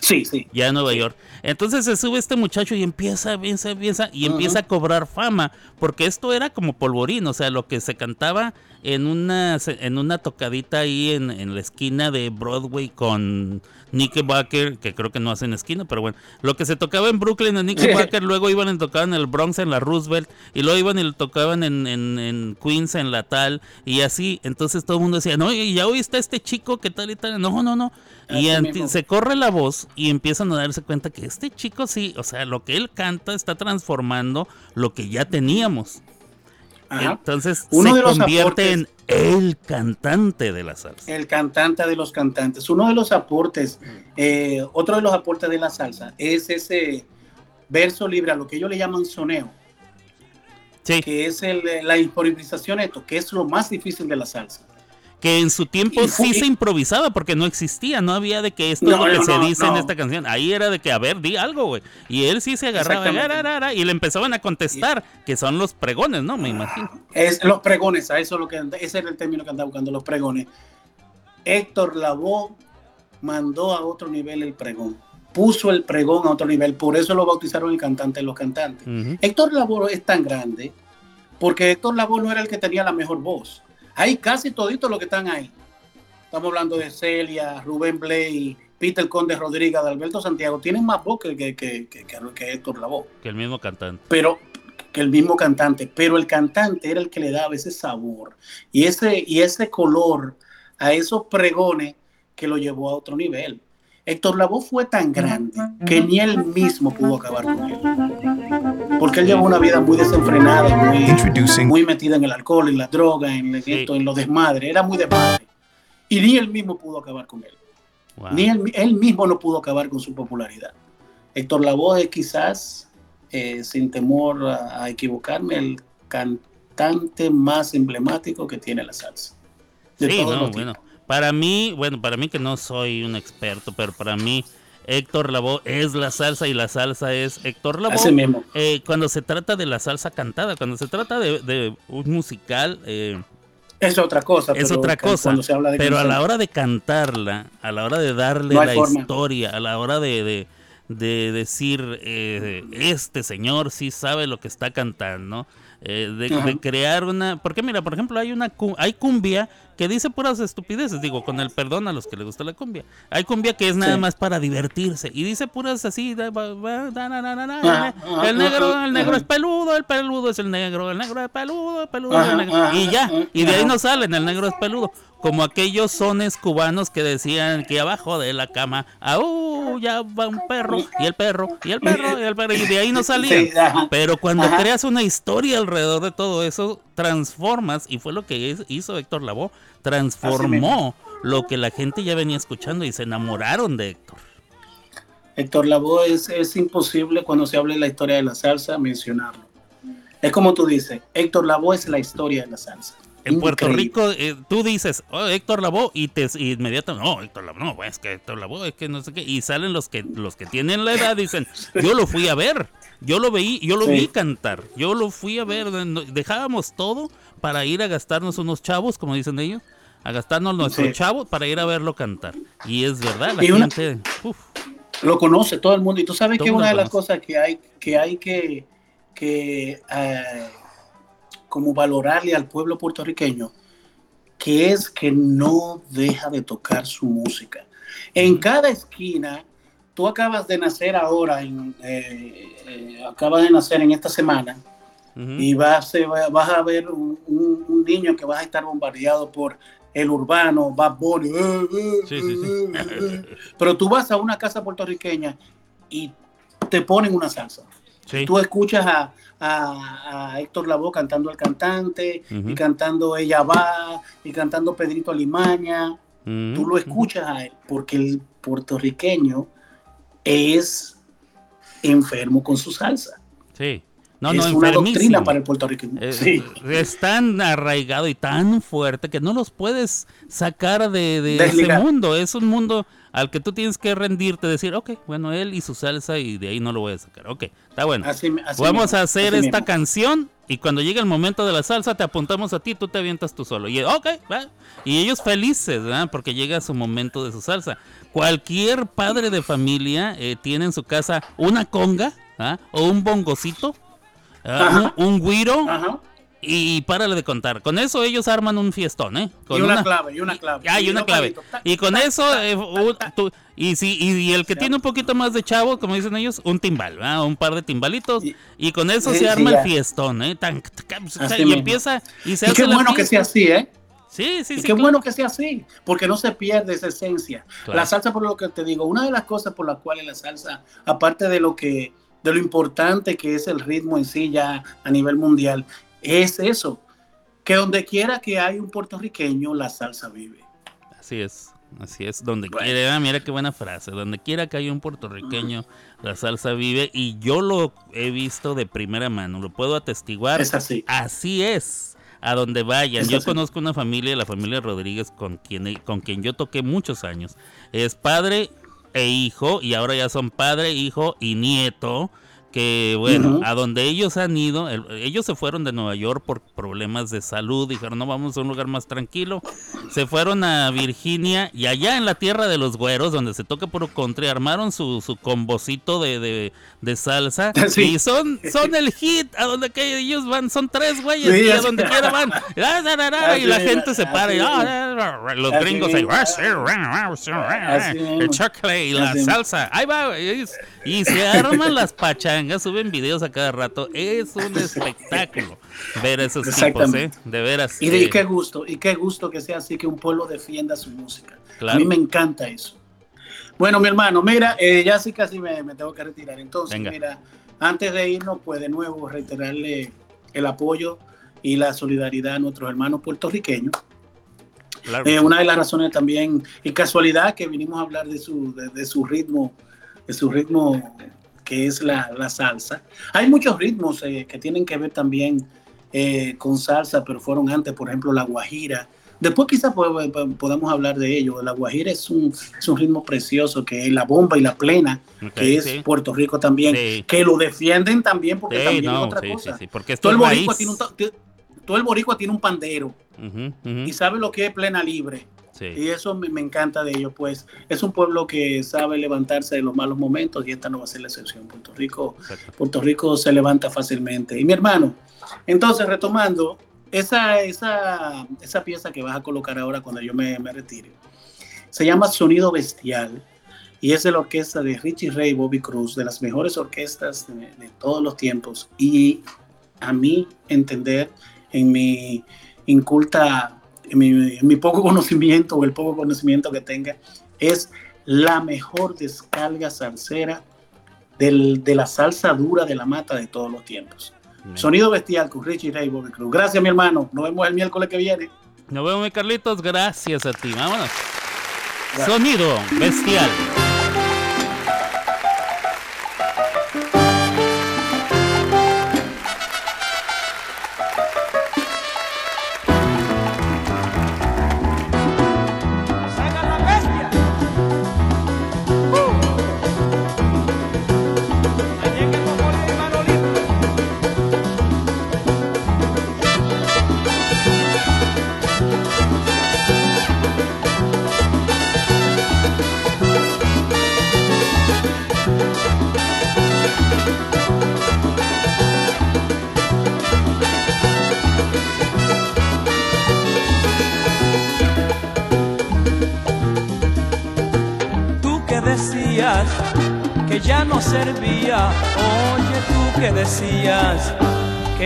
Sí, sí.
Ya en Nueva York. Entonces se sube este muchacho y empieza, empieza, empieza y empieza a cobrar fama, porque esto era como polvorín, o sea, lo que se cantaba en una en una tocadita ahí en, en la esquina de Broadway con Nickelbacker, que creo que no hacen esquina, pero bueno, lo que se tocaba en Brooklyn en Nickelbacker, luego iban y tocaban en el Bronx en la Roosevelt, y luego iban y lo tocaban en, en, Queens en la tal, y así, entonces todo el mundo decía, no, y ya hoy está este chico que tal y tal, no, no, no, y se corre la voz y empiezan a darse cuenta que este chico sí, o sea, lo que él canta está transformando lo que ya teníamos. Entonces se convierte en el cantante de la salsa.
El cantante de los cantantes. Uno de los aportes, eh, otro de los aportes de la salsa es ese verso libre, a lo que ellos le llaman soneo. Sí. Que es la improvvisación, esto, que es lo más difícil de la salsa
que en su tiempo sí se improvisaba porque no existía, no había de que esto es lo que se dice en esta canción. Ahí era de que, a ver, di algo, güey. Y él sí se agarraba y le empezaban a contestar, que son los pregones, ¿no? Me imagino.
Es los pregones, a eso lo que ese era el término que andaba buscando, los pregones. Héctor Lavoe mandó a otro nivel el pregón. Puso el pregón a otro nivel, por eso lo bautizaron el cantante de los cantantes. Héctor Lavoe es tan grande porque Héctor Lavoe no era el que tenía la mejor voz hay casi toditos los que están ahí. Estamos hablando de Celia, Rubén Blay, Peter Conde Rodríguez, de Alberto Santiago. Tienen más voz que, que, que, que, Héctor Lavoe.
Que el mismo cantante.
Pero que el mismo cantante. Pero el cantante era el que le daba ese sabor y ese, y ese color a esos pregones que lo llevó a otro nivel. Héctor Lavoe fue tan grande que ni él mismo pudo acabar con él. Porque él llevó una vida muy desenfrenada, muy, metida en el alcohol, en la droga, en, esto, en lo desmadre. Era muy desmadre. Y ni él mismo pudo acabar con él. Ni él, mismo no pudo acabar con su popularidad. Héctor Lavoe es quizás, eh, sin temor a, equivocarme, el cantante más emblemático que tiene la salsa.
sí, no, bueno. Para mí, bueno, para mí que no soy un experto, pero para mí Héctor Lavoe es la salsa y la salsa es Héctor Lavoe.
mismo.
Eh, cuando se trata de la salsa cantada, cuando se trata de, un musical... Eh,
es otra cosa.
Es otra cosa. pero a la hora de cantarla, a la hora de darle la historia, a la hora de, de, decir, eh, este señor sí sabe lo que está cantando, de, de, crear una... Porque mira, por ejemplo, hay una hay cumbia que dice puras estupideces, digo, con el perdón a los que les gusta la cumbia. Hay cumbia que es nada más para divertirse y dice puras así, el negro, el negro es peludo, el peludo es el negro, el negro es peludo, el peludo es el negro. Y ya, y de ahí no salen, el negro es peludo como aquellos sones cubanos que decían que abajo de la cama, ¡au! Ya va un perro, y el perro, y el perro, y el perro, y de ahí no salía. Pero cuando creas una historia alrededor de todo eso, transformas, y fue lo que hizo Héctor Lavoe, transformó lo que la gente ya venía escuchando y se enamoraron de Héctor.
Héctor Lavoe es, es imposible cuando se habla de la historia de la salsa mencionarlo. Es como tú dices, Héctor Lavoe es la historia de la salsa
en Puerto Rico eh, tú dices oh, Héctor Lavoe y te inmediatamente no Héctor Lavoe no es que Héctor Lavoe es que no sé qué y salen los que los que tienen la edad dicen *laughs* yo lo fui a ver yo lo veí yo lo vi cantar. Yo lo fui a ver dejábamos todo para ir a gastarnos unos chavos como dicen ellos a gastarnos nuestros chavos para ir a verlo cantar. Y es verdad la gente
lo conoce todo el mundo. Y tú sabes que una de las cosas que hay que hay que que eh, como valorarle al pueblo puertorriqueño, que es que no deja de tocar su música. En cada esquina, tú acabas de nacer ahora, en, eh, eh, acabas de nacer en esta semana, y vas, vas a ver un, un, niño que va a estar bombardeado por el urbano, Bad Bunny. Eh, eh, eh, Pero tú vas a una casa puertorriqueña y te ponen una salsa. Tú escuchas a, a, Héctor Lavoe cantando al cantante, y cantando Ella va, y cantando Pedrito Alimaña. Tú lo escuchas a él, porque el puertorriqueño es enfermo con su salsa.
Sí.
No, es una doctrina para el puertorriqueño.
sí. Es tan arraigado y tan fuerte que no los puedes sacar de, ese mundo. Es un mundo al que tú tienes que rendirte, decir, ok, bueno, él y su salsa y de ahí no lo voy a sacar. Ok, está bueno. Vamos a hacer esta canción y cuando llegue el momento de la salsa te apuntamos a ti, tú te avientas tú solo. Y ok, Y ellos felices, ¿verdad? Porque llega su momento de su salsa. Cualquier padre de familia eh, tiene en su casa una conga ¿ah? o un bongocito, ¿ah? un, un guiro y párale de contar. Con eso ellos arman un fiestón, ¿eh?
Con y una, clave, y una clave.
Ah, y una clave. Y con eso, eh, y, si, y, el que tiene un poquito más de chavo, como dicen ellos, un timbal, Un par de timbalitos. Y, con eso se arma el fiestón, ¿eh? y empieza, y se
y qué bueno que sea así, ¿eh?
Sí, sí,
y Qué bueno que sea así, porque no se pierde esa esencia. La salsa, por lo que te digo, una de las cosas por las cuales la salsa, aparte de lo que de lo importante que es el ritmo en sí ya a nivel mundial, es eso, que donde quiera que hay un puertorriqueño, la salsa vive.
Así es, así es, donde quiera, ah, mira qué buena frase, donde quiera que haya un puertorriqueño, la salsa vive y yo lo he visto de primera mano, lo puedo atestiguar.
Es así.
Así es. A donde vayan. yo conozco una familia, la familia Rodríguez, con quien, con quien yo toqué muchos años. Es padre e hijo, y ahora ya son padre, hijo y nieto que bueno, a donde ellos han ido, ellos se fueron de Nueva York por problemas de salud, dijeron, no, vamos a un lugar más tranquilo, se fueron a Virginia y allá en la tierra de los güeros, donde se toca por country, armaron su, su combocito de, de, salsa *laughs* y son, son el hit, a donde que ellos van, son tres güeyes y a donde *laughs* quiera van, y la gente se para y ah, los gringos ahí, el chocolate y la salsa, ahí va, y se arman las pachas suben videos a cada rato. Es un espectáculo ver esos tipos, ¿eh? De veras.
Y de qué gusto, y qué gusto que sea así que un pueblo defienda su música. A mí me encanta eso. Bueno, mi hermano, mira, eh, ya sí casi me, tengo que retirar. Entonces, mira, antes de irnos, pues de nuevo reiterarle el apoyo y la solidaridad a nuestros hermanos puertorriqueños. Eh, una de las razones también, y casualidad, que vinimos a hablar de su, de su ritmo, de su ritmo que es la, salsa. Hay muchos ritmos eh, que tienen que ver también eh, con salsa, pero fueron antes, por ejemplo, la guajira. Después quizás podamos hablar de ello. La guajira es un, es un ritmo precioso, que es la bomba y la plena, que es Puerto Rico también, que lo defienden también porque también es otra cosa.
porque todo, el boricua tiene un,
todo el boricua tiene un pandero y sabe lo que es plena libre. Y eso me, encanta de ellos, pues es un pueblo que sabe levantarse de los malos momentos y esta no va a ser la excepción. Puerto Rico, Puerto Rico se levanta fácilmente. Y mi hermano, entonces retomando, esa, esa, esa pieza que vas a colocar ahora cuando yo me, me retire, se llama Sonido Bestial y es de la orquesta de Richie Ray Bobby Cruz, de las mejores orquestas de, de todos los tiempos. Y a mí entender, en mi inculta mi, poco *laughs* conocimiento o el poco conocimiento que tenga, es la mejor descarga salsera del, de la salsa dura de la mata de todos los tiempos. Sonido bestial con Richie Ray Bobby Cruz. Gracias, mi hermano. Nos vemos el miércoles que viene.
Nos vemos, mi Carlitos. Gracias a ti. Vámonos. Sonido bestial.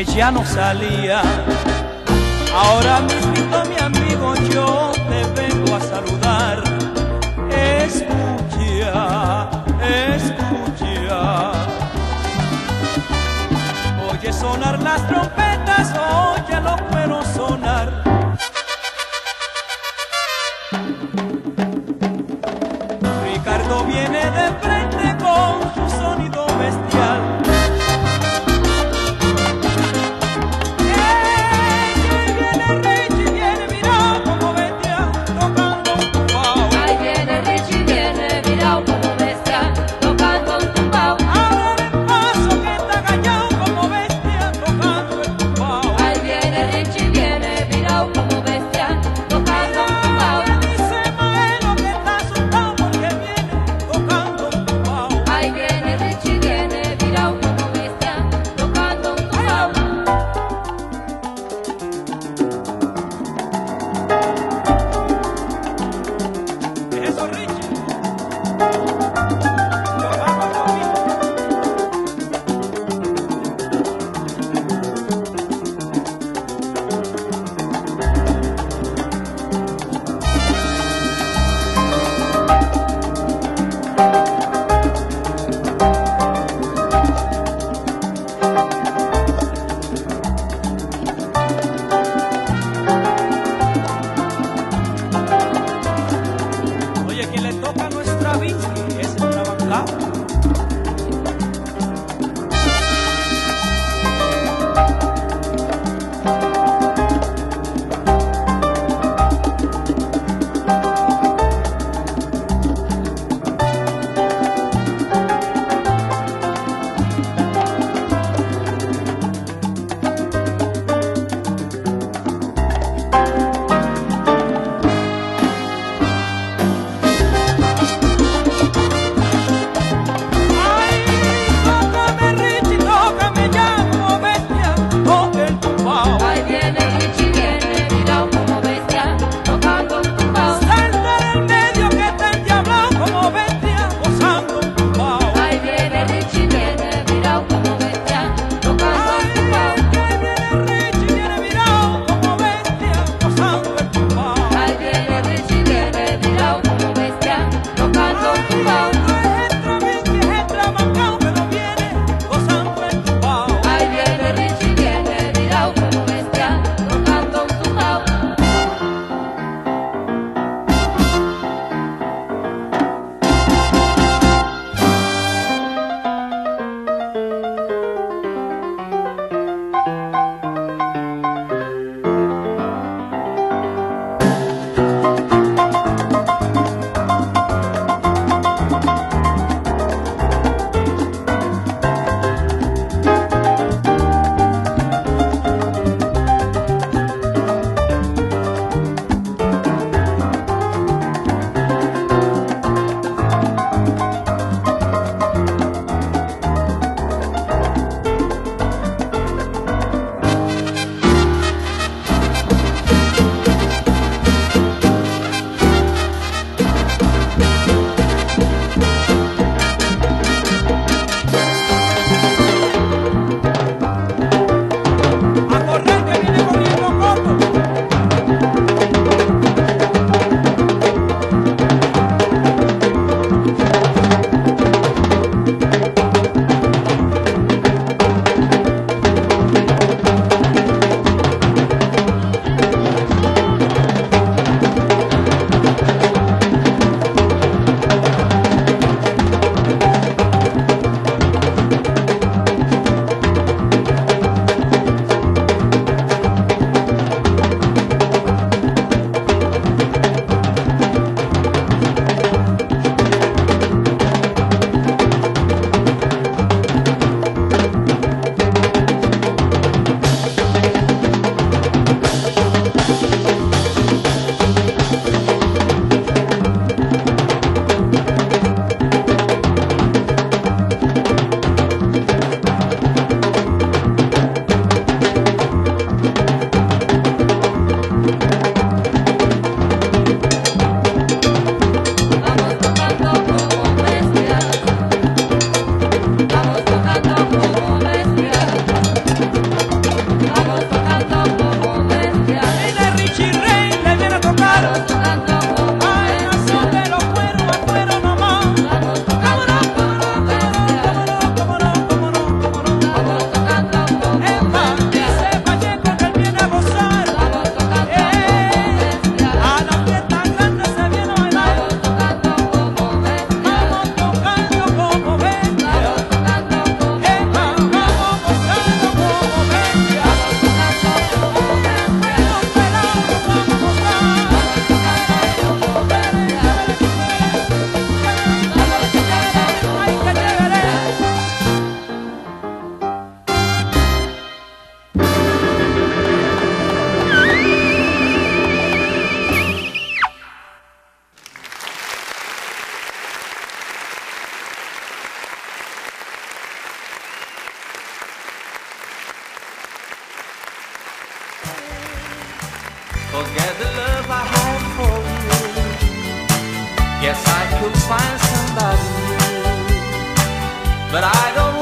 Ya no servía.
Forget the love I had for you. Yes, I could find somebody new, but I don't.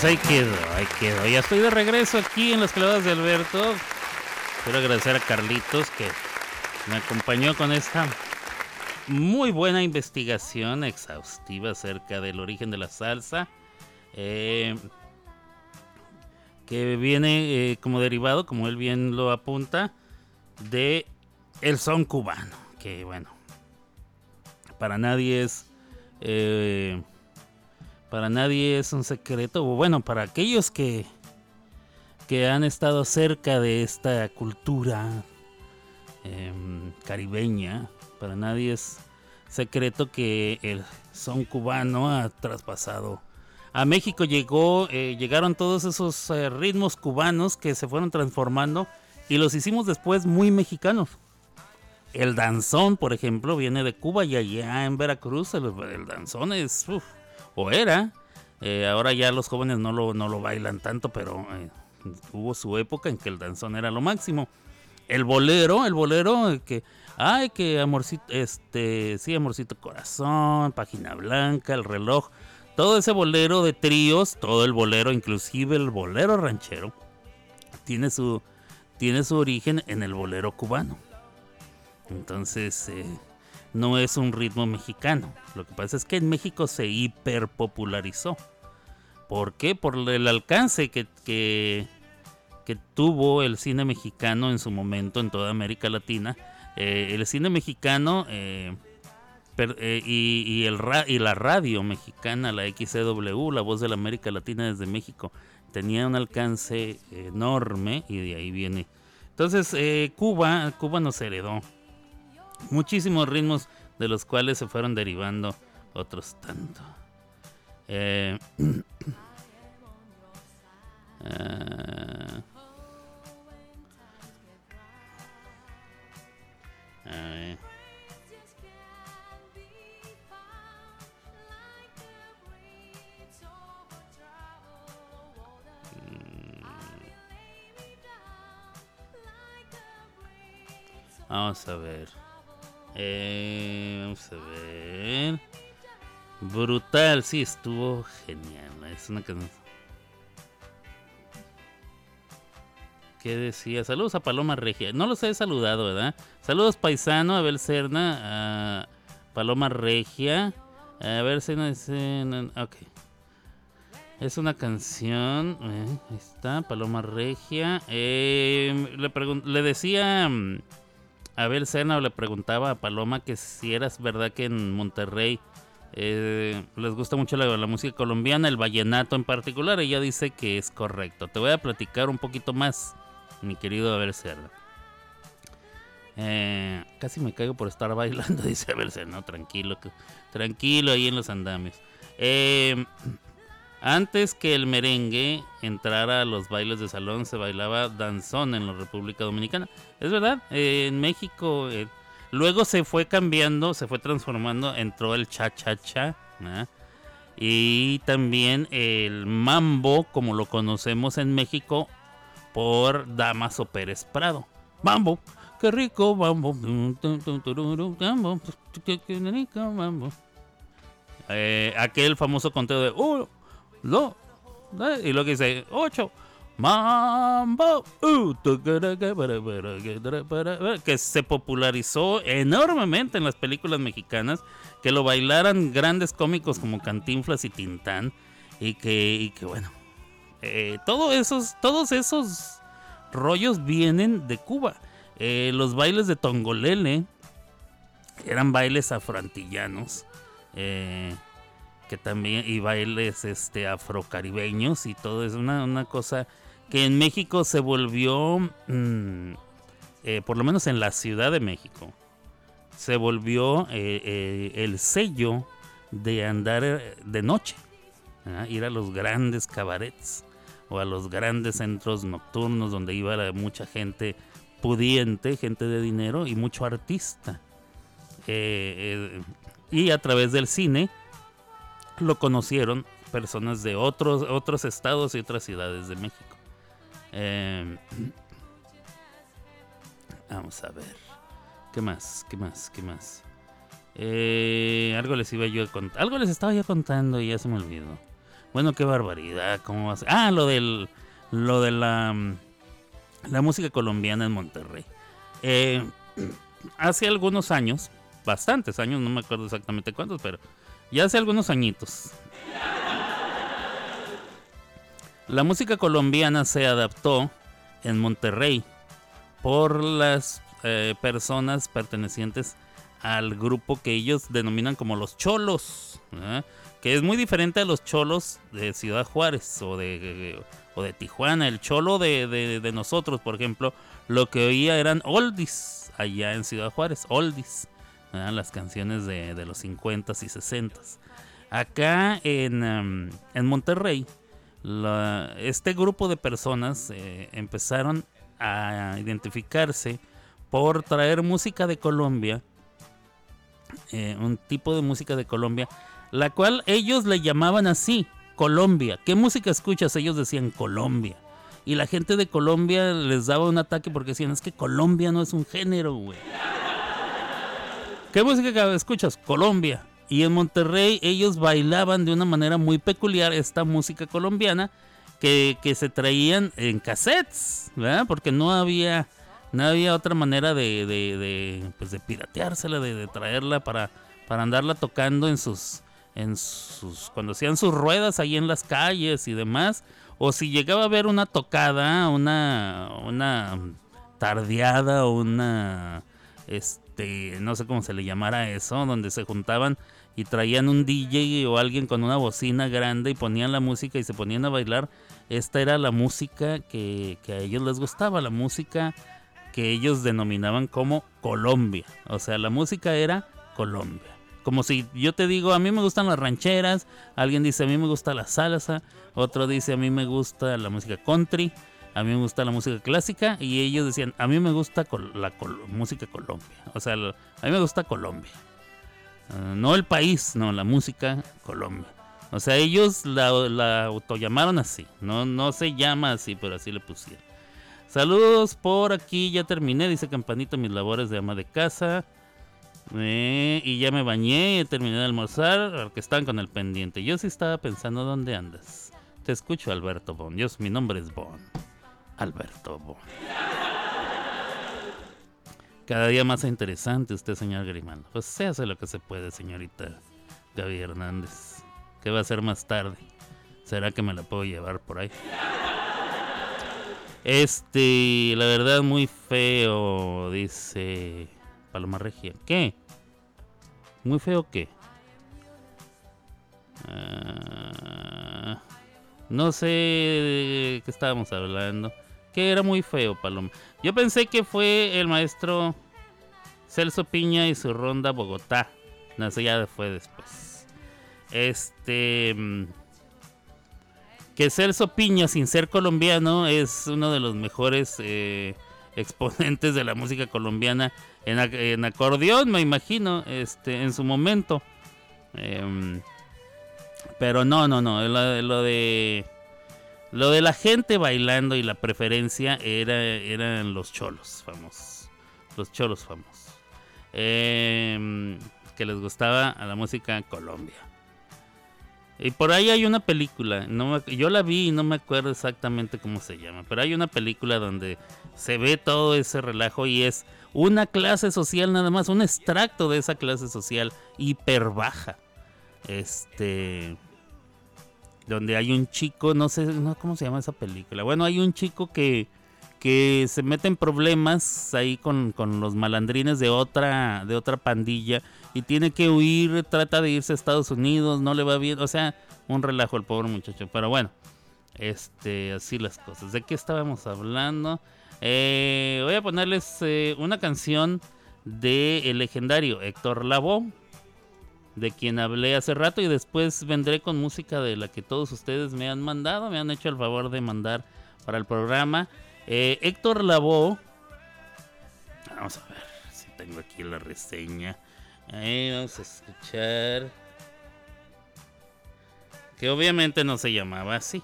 Pues ahí quedó, ahí quedó. Ya estoy de regreso aquí en las clavadas de Alberto. Quiero agradecer a Carlitos que me acompañó con esta muy buena investigación exhaustiva acerca del origen de la salsa. Eh, que viene eh, como derivado, como él bien lo apunta, de el son cubano. Que bueno, para nadie es eh, para nadie es un secreto, o bueno, para aquellos que, que han estado cerca de esta cultura em, caribeña, para nadie es secreto que el son cubano ha traspasado. A México llegó, eh, llegaron todos esos eh, ritmos cubanos que se fueron transformando y los hicimos después muy mexicanos. El danzón, por ejemplo, viene de Cuba y allá en Veracruz el, danzón es o era. Eh, ahora ya los jóvenes no lo, no lo bailan tanto, pero eh, hubo su época en que el danzón era lo máximo. El bolero, el bolero eh, que, ay, que amorcito, este, sí, amorcito corazón, página blanca, el reloj, todo ese bolero de tríos, todo el bolero, inclusive el bolero ranchero, tiene su, tiene su origen en el bolero cubano. Entonces, eh, no es un ritmo mexicano. Lo que pasa es que en México se hiperpopularizó. ¿Por qué? Por el alcance que, que, tuvo el cine mexicano en su momento en toda América Latina. Eh, el cine mexicano eh, eh, y, la radio mexicana, la XCW, la voz de la América Latina desde México, tenía un alcance enorme y de ahí viene. Entonces, Cuba, Cuba nos heredó muchísimos ritmos de los cuales se fueron derivando otros tanto. Eh, *clears throat* a ver. Vamos a ver. Eh, vamos a ver. Brutal, sí, estuvo genial. Es una canción. ¿Qué decía? Saludos a Paloma Regia. No los he saludado, ¿verdad? Saludos paisano, Abel Serna, a Paloma Regia. A ver si no dice. no- Ok. Es una canción. eh, ahí está, Paloma Regia. Eh, le, le decía. Abel Serna le preguntaba a Paloma que si eras verdad que en Monterrey eh, les gusta mucho la, música colombiana, el vallenato en particular. Ella dice que es correcto. Te voy a platicar un poquito más, mi querido Abel Serna. Eh, casi me caigo por estar bailando, *laughs* dice Abel Serna. No, tranquilo, tranquilo ahí en los andamios. Eh, antes que el merengue entrara a los bailes de salón, se bailaba danzón en la República Dominicana. Es verdad, en México eh, luego se fue cambiando, se fue transformando, entró el cha-cha-cha. Y también el mambo, como lo conocemos en México, por Damaso Pérez Prado. Mambo, qué rico mambo. Qué rico mambo. Aquel famoso conteo de uno, tres, y lo que dice ocho. Mambo, que se popularizó enormemente en las películas mexicanas, que lo bailaran grandes cómicos como Cantinflas y Tintán, y que, que bueno, eh, esos, todos esos rollos vienen de Cuba. Eh, los bailes de Tongolele eran bailes afroantillanos. eh, que también y bailes este afrocaribeños y todo es una, una cosa que en México se volvió mm, eh, por lo menos en la Ciudad de México se volvió eh, eh, el sello de andar de noche ir a los grandes cabarets o a los grandes centros nocturnos donde iba mucha gente pudiente gente de dinero y mucho artista. Y a través del cine lo conocieron personas de otros, otros estados y otras ciudades de México. Eh, vamos a ver. ¿Qué más? ¿Qué más? ¿Qué más? Eh, algo les iba yo a contar. Algo les estaba yo contando y ya se me olvidó. Bueno, qué barbaridad. ¿Cómo va? Ah, lo del. Lo de la. La música colombiana en Monterrey. Eh, *clears throat* hace algunos años, bastantes años, no me acuerdo exactamente cuántos, pero ya hace algunos añitos. La música colombiana se adaptó en Monterrey por las eh, personas pertenecientes al grupo que ellos denominan como los cholos, ¿verdad? que es muy diferente a los cholos de Ciudad Juárez o de, o de Tijuana. El cholo de, de- de nosotros, por ejemplo, lo que oía eran oldies allá en Ciudad Juárez, oldies, las canciones de, de los 50s y 60s. Acá en, em, en Monterrey, la- este grupo de personas eh, empezaron a identificarse por traer música de Colombia, eh, un tipo de música de Colombia, la cual ellos le llamaban así, Colombia. ¿Qué música escuchas? Ellos decían Colombia. y la gente de Colombia les daba un ataque porque decían, es que Colombia no es un género, güey. ¿Qué música escuchas? Colombia. Y en Monterrey ellos bailaban de una manera muy peculiar esta música colombiana que, que se traían en cassettes, ¿verdad? Porque no había, no había otra manera de, de, de, pues de pirateársela, de, traerla para, para andarla tocando en sus, en sus, cuando hacían sus ruedas ahí en las calles y demás. O si llegaba a haber una tocada, una, una tardeada, una, este, no sé cómo se le llamara eso, donde se juntaban y traían un DJ o alguien con una bocina grande y ponían la música y se ponían a bailar. Esta era la música que, que a ellos les gustaba, la música que ellos denominaban como Colombia. O sea, la música era Colombia. Como si yo te digo, a mí me gustan las rancheras, alguien dice a mí me gusta la salsa, otro dice a mí me gusta la música country, a mí me gusta la música clásica y ellos decían a mí me gusta la música Colombia. O sea, a mí me gusta Colombia. Ah, no el país, no, la música Colombia. O sea, ellos la, la autollamaron así. No, no se llama así, pero así le pusieron. Saludos por aquí, ya terminé, dice Campanito, mis labores de ama de casa. Eh, y ya me bañé, terminé de almorzar, porque están con el pendiente. Yo sí estaba pensando dónde andas. Te escucho, Alberto Bon. Yo, mi nombre es Bon. Alberto. Cada día más interesante usted, señor Grimaldo. Pues se hace lo que se puede, señorita Gaby Hernández. ¿Qué va a hacer más tarde? ¿Será que me la puedo llevar por ahí? Este, la verdad, muy feo, dice Paloma Regia. ¿Qué? ¿Muy feo qué? Ah, no sé de qué estábamos hablando. Que era muy feo, Paloma. Yo pensé que fue el maestro Celso Piña y su ronda Bogotá. No, eso ya fue después. Este. mm, Que Celso Piña, sin ser colombiano, es uno de los mejores eh, exponentes de la música colombiana en, en acordeón, me imagino, este, en su momento. Em, pero no, no, no. Lo, lo de. Lo de la gente bailando y la preferencia era, eran los cholos famosos. Los cholos famosos. Em, que les gustaba a la música Colombia. Y por ahí hay una película, no yo la vi y no me acuerdo exactamente cómo se llama, pero hay una película donde se ve todo ese relajo y es una clase social nada más, un extracto de esa clase social hiper baja. Este donde hay un chico, no sé no, cómo se llama esa película. Bueno, hay un chico que, que se mete en problemas ahí con, con los malandrines de otra, de otra pandilla y tiene que huir, trata de irse a Estados Unidos, no le va bien, o sea, un relajo el pobre muchacho. Pero bueno, este, así las cosas. ¿De qué estábamos hablando? Eh, voy a ponerles eh, una canción de el legendario Héctor Lavoe de quien hablé hace rato y después vendré con música de la que todos ustedes me han mandado, me han hecho el favor de mandar para el programa. Eh, Héctor Lavoe, vamos a ver si tengo aquí la reseña. Ahí vamos a escuchar. Que obviamente no se llamaba así.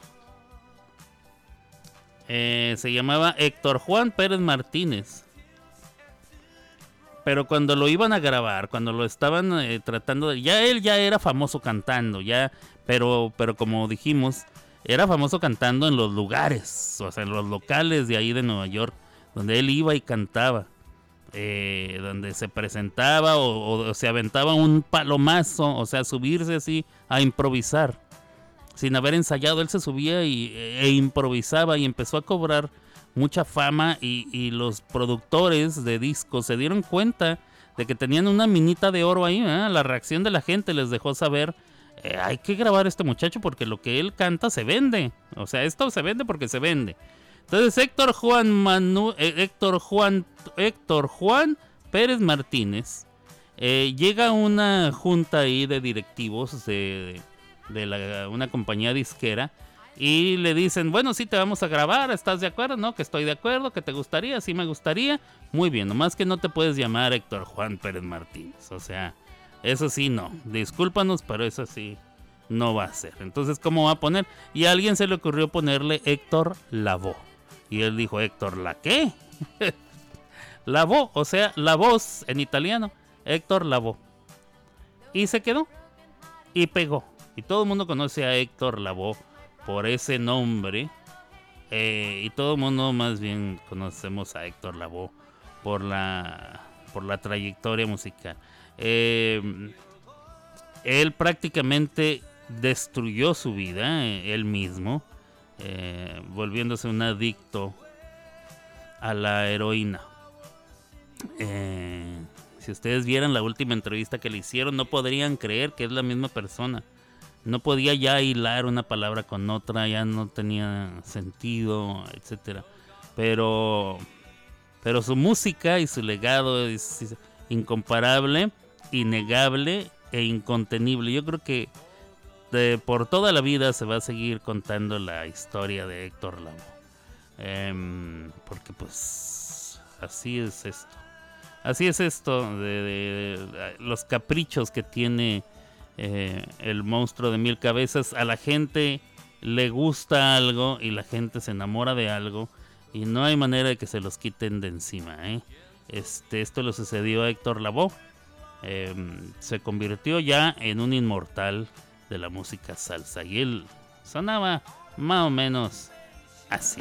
Eh, se llamaba Héctor Juan Pérez Martínez. Pero cuando lo iban a grabar, cuando lo estaban eh, tratando de... Ya él ya era famoso cantando, ya... Pero, pero como dijimos, era famoso cantando en los lugares, o sea, en los locales de ahí de Nueva York, donde él iba y cantaba. eh, donde se presentaba o, se aventaba un palomazo, o sea, subirse así a improvisar. Sin haber ensayado, él se subía y, e improvisaba y empezó a cobrar mucha fama y, los productores de discos se dieron cuenta de que tenían una minita de oro ahí. ¿eh? La reacción de la gente les dejó saber, eh, hay que grabar a este muchacho porque lo que él canta se vende. O sea, esto se vende porque se vende. Entonces Héctor Juan Manu, eh, Héctor Juan Héctor Juan Pérez Martínez llega a una junta ahí de directivos de, una compañía disquera y le dicen, bueno, sí te vamos a grabar, ¿estás de acuerdo? No, que estoy de acuerdo, que te gustaría, sí me gustaría. Muy bien, nomás que no te puedes llamar Héctor Juan Pérez Martínez. O sea, eso sí no. Discúlpanos, pero eso sí. no va a ser. Entonces, ¿cómo va a poner? Y a alguien se le ocurrió ponerle Héctor Lavoe. Y él dijo, Héctor, ¿la qué? *laughs* Lavoe, o sea, la voz en italiano. Héctor Lavoe. Y se quedó. Y pegó. Y todo el mundo conoce a Héctor Lavoe por ese nombre. Eh, y todo el mundo más bien conocemos a Héctor Lavoe por la, por la trayectoria musical. Eh, él prácticamente destruyó su vida, eh, él mismo, volviéndose un adicto a la heroína. Si ustedes vieran la última entrevista que le hicieron, no podrían creer que es la misma persona. No podía ya hilar una palabra con otra, ya no tenía sentido, etcétera. Pero, pero su música y su legado es, incomparable, innegable e incontenible. Yo creo que de- por toda la vida se va a seguir contando la historia de Héctor Lavoe. Em, porque pues así es esto. Así es esto de- de los caprichos que tiene eh, el monstruo de mil cabezas. A la gente le gusta algo y la gente se enamora de algo y no hay manera de que se los quiten de encima. ¿eh? Este, esto le sucedió a Héctor Lavoe. Em, se convirtió ya en un inmortal de la música salsa y él sonaba más o menos así.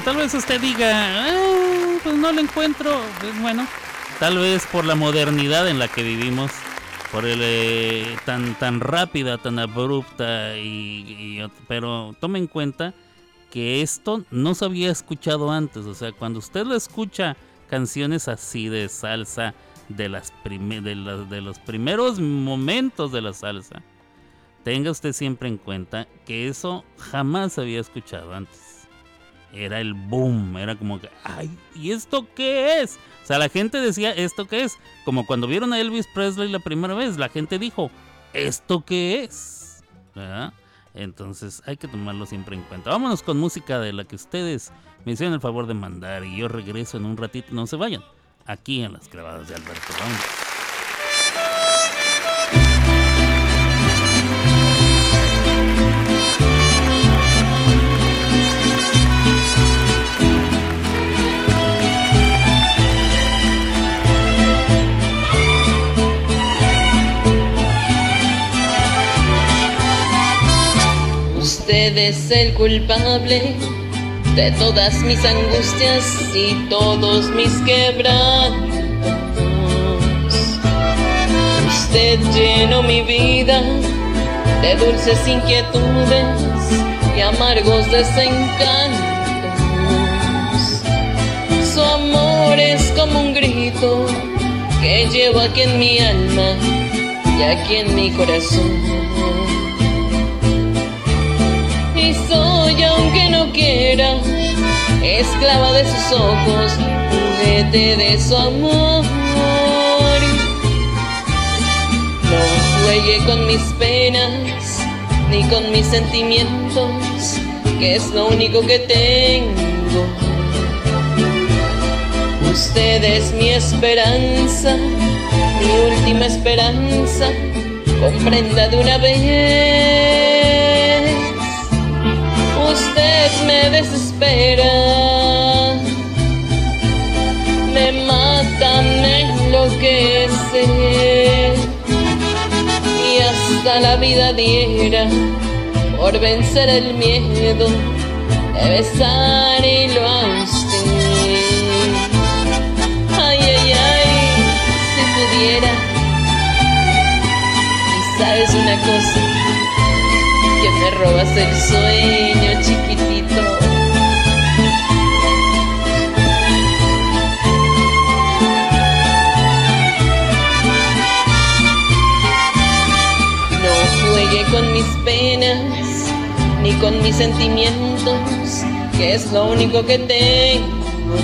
Tal vez usted diga, "Ah, pues no lo encuentro. Pues bueno, tal vez por la modernidad en la que vivimos, por el eh, tan tan rápida, tan abrupta y, pero tome en cuenta que esto no se había escuchado antes, o sea, cuando usted lo escucha canciones así de salsa de las de, de los primeros momentos de la salsa, tenga usted siempre en cuenta que eso jamás se había escuchado antes era el boom, era como que, ay, ¿y esto qué es? O sea, la gente decía, ¿esto qué es? Como cuando vieron a Elvis Presley la primera vez, la gente dijo, ¿esto qué es? Entonces hay que tomarlo siempre en cuenta. Vámonos con música de la que ustedes me hicieron el favor de mandar y yo regreso en un ratito, no se vayan, aquí en las clavadas de Alberto. Vámonos.
Usted es el culpable de todas mis angustias y todos mis quebrantos. Usted llenó mi vida de dulces inquietudes y amargos desencantos. Su amor es como un grito que llevo aquí en mi alma y aquí en mi corazón. Soy, aunque no quiera, esclava de sus ojos, juguete de su amor. No juegue con mis penas, ni con mis sentimientos, que es lo único que tengo. Usted es mi esperanza, mi última esperanza, comprenda de una vez. Me desespera, me mata, me enloquece y hasta la vida diera por vencer el miedo de besar y lo a usted. Ay, ay, ay, si pudiera. Y sabes una cosa, que me robas el sueño, chiquitito. Juegue con mis penas, ni con mis sentimientos, que es lo único que tengo.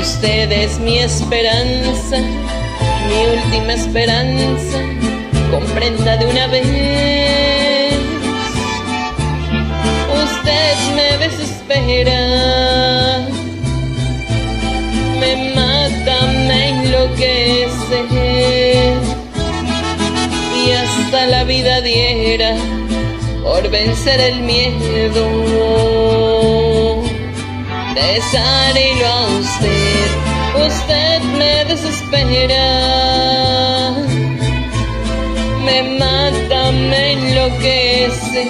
Usted es mi esperanza, mi última esperanza, comprenda de una vez. Usted me desespera, me mata, me enloquece hasta la vida diera por vencer el miedo. De besarlo a usted. Usted me desespera, me me enloquece.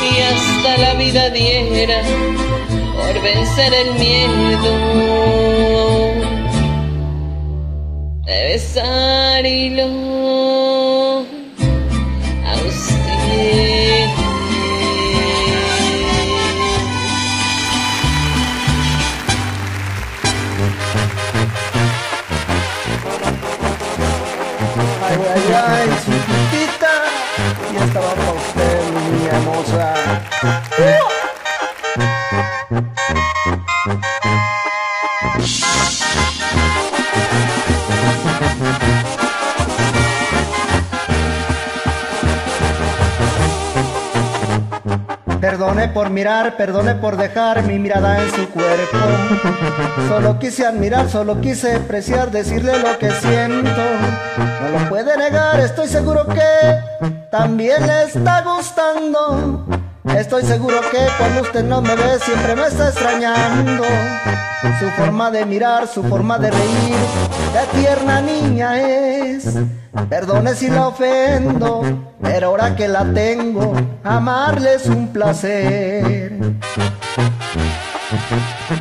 Y hasta la vida diera por vencer el miedo de besarlo a usted.
Ay, ay, ay, chiquitita. Y esta va para usted, mi niña hermosa. Perdone por mirar, perdone por dejar mi mirada en su cuerpo. Solo quise admirar, solo quise apreciar, decirle lo que siento. No lo puede negar, estoy seguro que también le está gustando. Estoy seguro que cuando usted no me ve siempre me está extrañando. Su forma de mirar, su forma de reír, qué tierna niña es. Perdone si la ofendo, pero ahora que la tengo, amarle es un placer.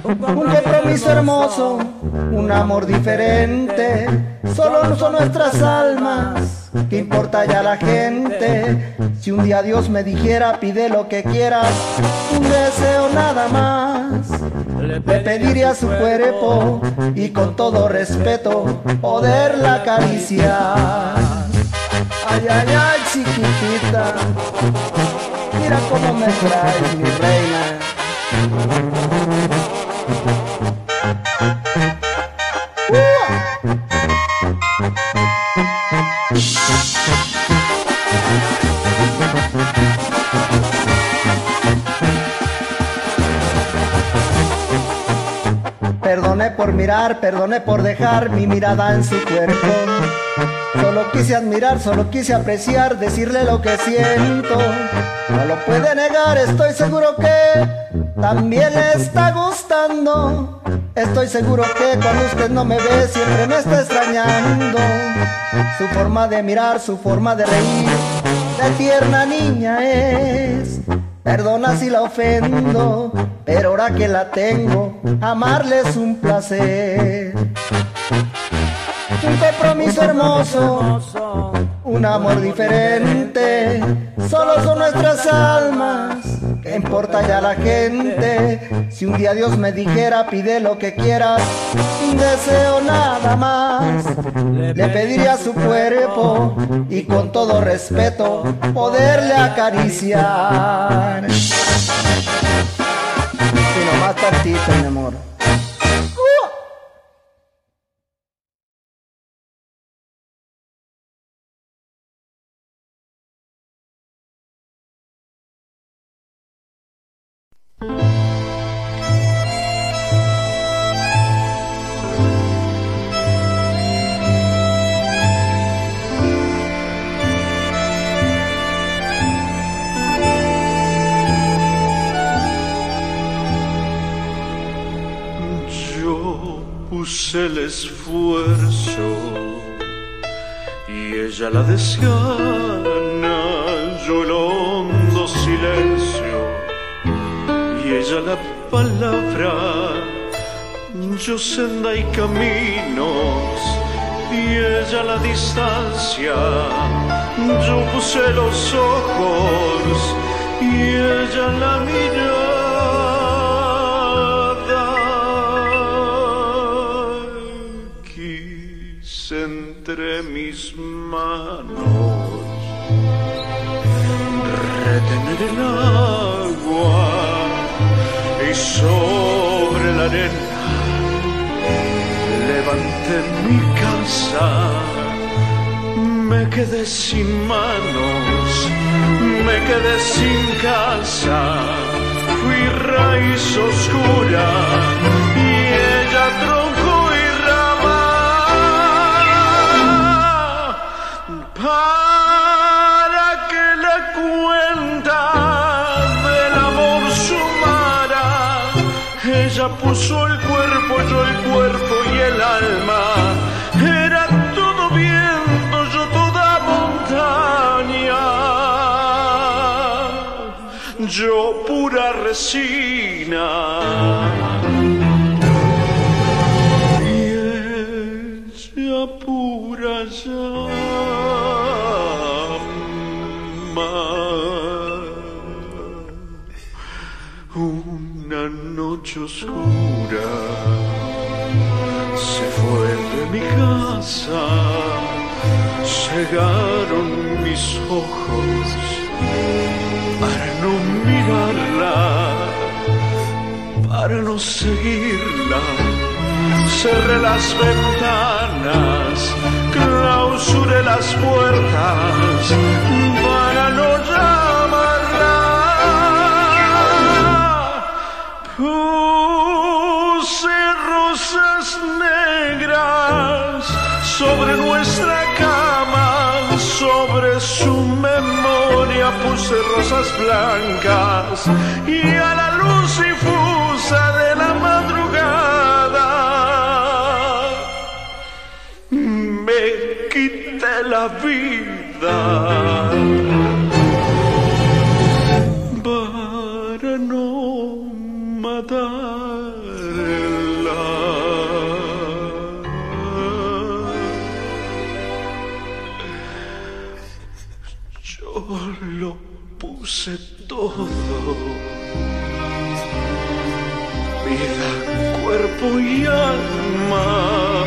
Un compromiso hermoso, un amor diferente, solo son nuestras almas. ¿Qué importa ya la gente? Si un día Dios me dijera, pide lo que quieras, un deseo nada más. Le pediría su cuerpo y con todo respeto poderla acariciar. Ay, ay, ay, chiquitita, mira cómo me traes, mi reina. Mirar, perdone por dejar mi mirada en su cuerpo. Solo quise admirar, solo quise apreciar, decirle lo que siento. No lo puede negar, estoy seguro que también le está gustando. Estoy seguro que cuando usted no me ve siempre me está extrañando. Su forma de mirar, su forma de reír, de tierna niña es. Perdona si la ofendo, pero ahora que la tengo, amarle es un placer. Un compromiso hermoso, un amor diferente, solo son nuestras almas. ¿Qué importa ya la gente? Si un día Dios me dijera, pide lo que quieras, un deseo nada más. Le pediría su cuerpo y con todo respeto poderle acariciar. Y nomás tantito, mi amor.
Esfuerzo. Y ella la desgana, yo el hondo silencio. Y ella la palabra, yo senda y caminos. Y ella la distancia, yo puse los ojos. Y ella la mirada entre mis manos. Retener el agua y sobre la arena levanté mi casa. Me quedé sin manos me quedé sin casa. Fui raíz oscura y ella tronco para que la cuenta del amor sumara. Ella puso el cuerpo, yo el cuerpo y el alma. Era todo viento, yo toda montaña. Yo pura resina. Oscura se fue de mi casa, cegaron mis ojos para no mirarla, para no seguirla. Cerré las ventanas, clausuré las puertas para no llamarla. Rosas blancas y a la luz difusa de la madrugada me quité la vida cuerpo y alma.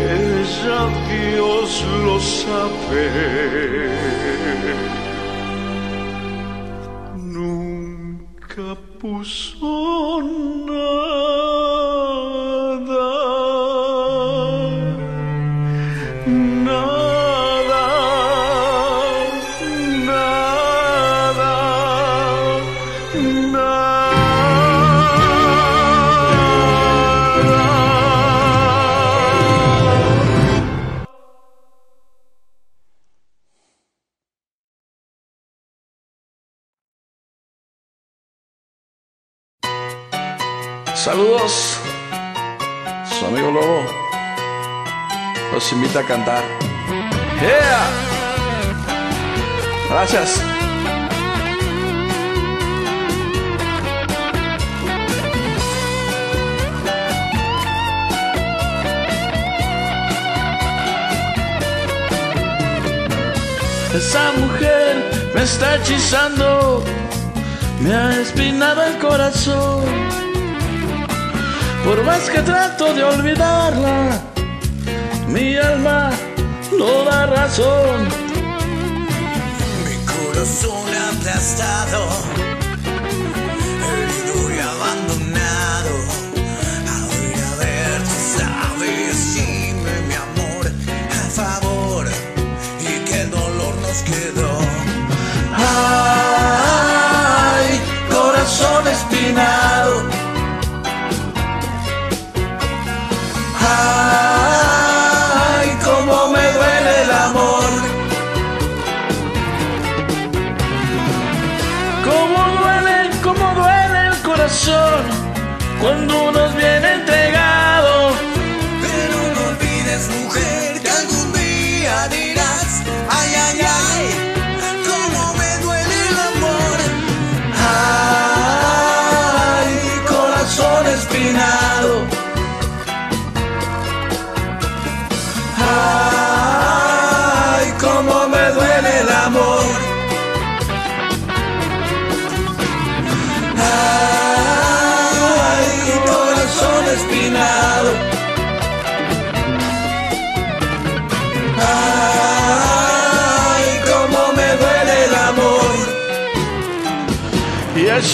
Ella Dios lo sabe. Nunca puso nada. Nada, nada, nada.
Los invita a cantar. ¡Yeah! Gracias.
Esa mujer me está hechizando, me ha espinado el corazón. Por más que trato de olvidarla, mi alma no da razón.
Mi corazón aplastado, herido y abandonado. Ahora a ver, tú sabes, dime mi amor, a favor, y que el dolor nos quedó.
Ay, corazón espinado. Ay,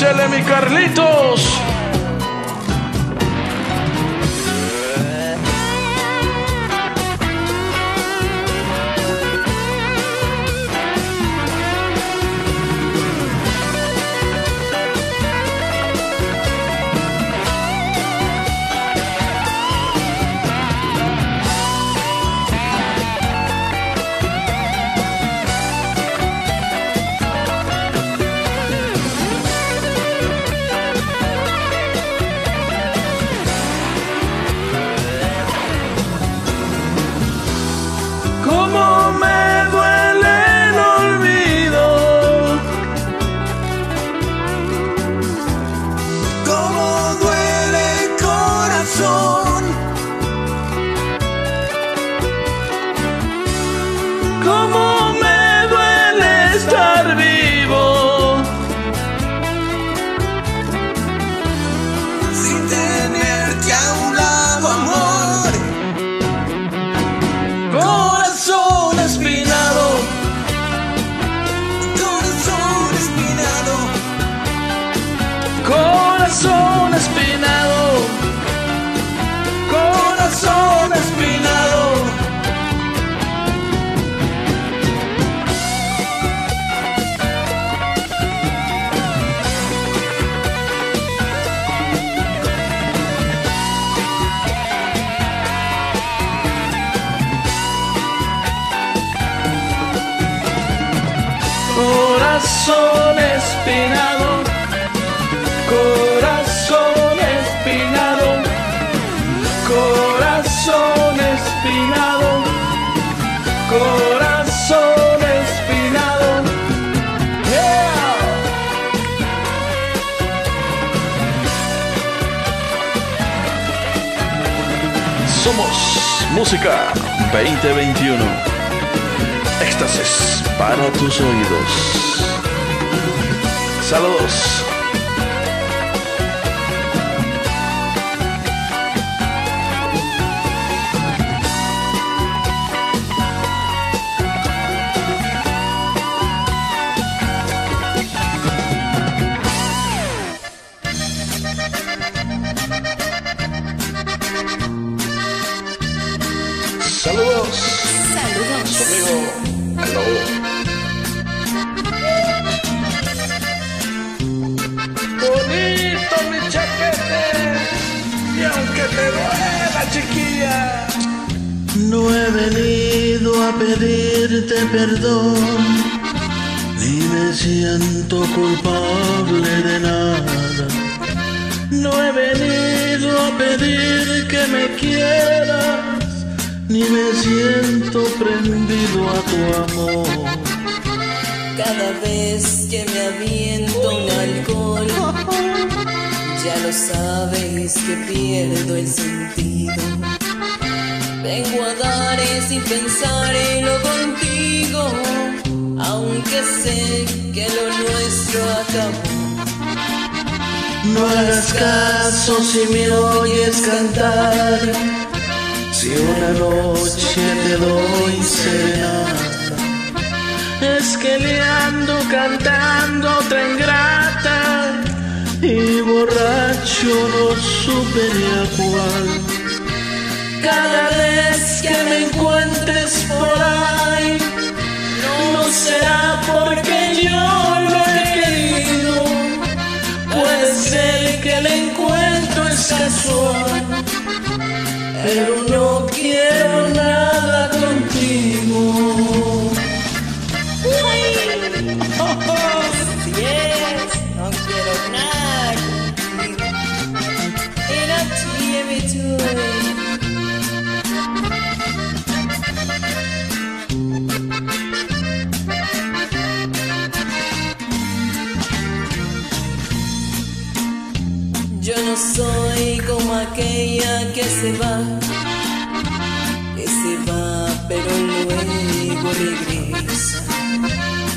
échele mi Carlitos. Música 2021. Éxtasis para tus oídos. Saludos.
Pedirte perdón, ni me siento culpable de nada. No he venido a pedir que me quieras, ni me siento prendido a tu amor.
Cada vez que me aviento un alcohol, ya lo sabes que pierdo el sentido. Vengo a dar sin pensarlo contigo, aunque sé que lo nuestro acabó.
No hagas caso si me oyes cantar, si una noche te doy serenata.
es que le ando cantando otra ingrata
y borracho no supe a cuál.
Cada vez que me encuentres por ahí, no será porque yo lo he querido. Puede ser que el encuentro es casual, pero no quiero nada contigo.
Aquella que se va, que se va pero luego regresa.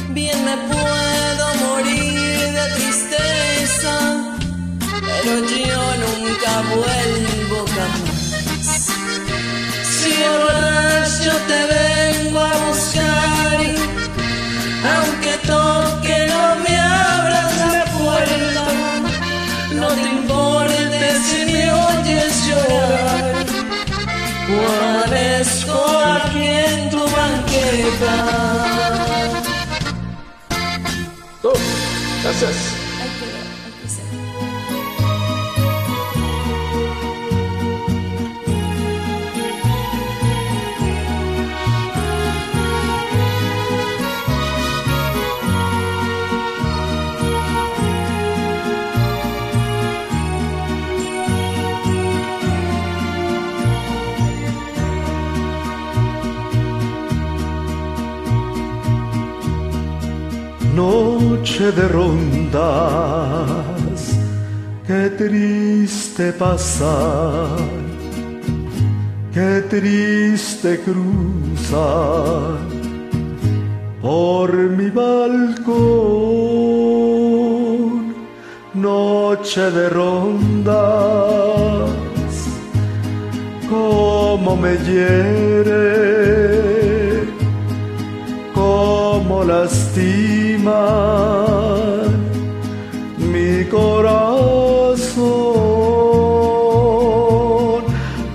Bien me puedo morir de tristeza, pero yo nunca vuelvo jamás.
Si borracho te vengo a buscar, aunque toque banqueta.
Gracias.
Noche de rondas, qué triste pasar, qué triste cruzar por mi balcón. Noche de rondas, cómo me hiere, cómo lastima mi corazón.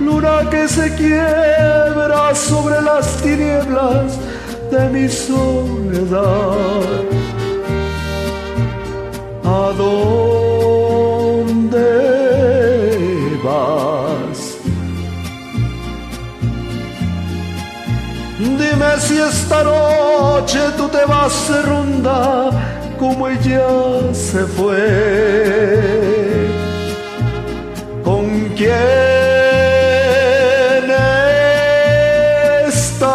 Luna que se quiebra sobre las tinieblas de mi soledad. ¿A esta noche tú te vas de ronda como ella se fue. ¿Con quién estás?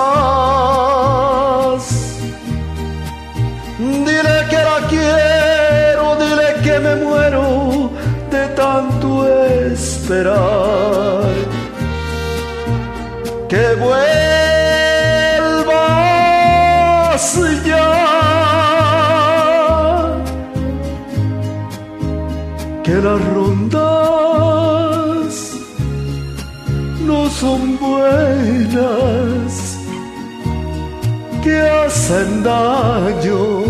Dile que la quiero, dile que me muero de tanto esperar. Que vuelvas que hacen daño,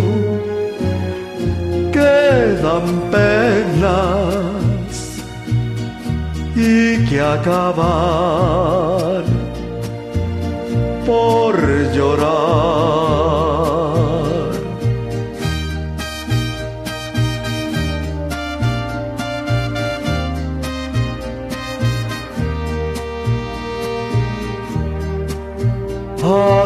que dan penas y que acaban por llorar. ¿A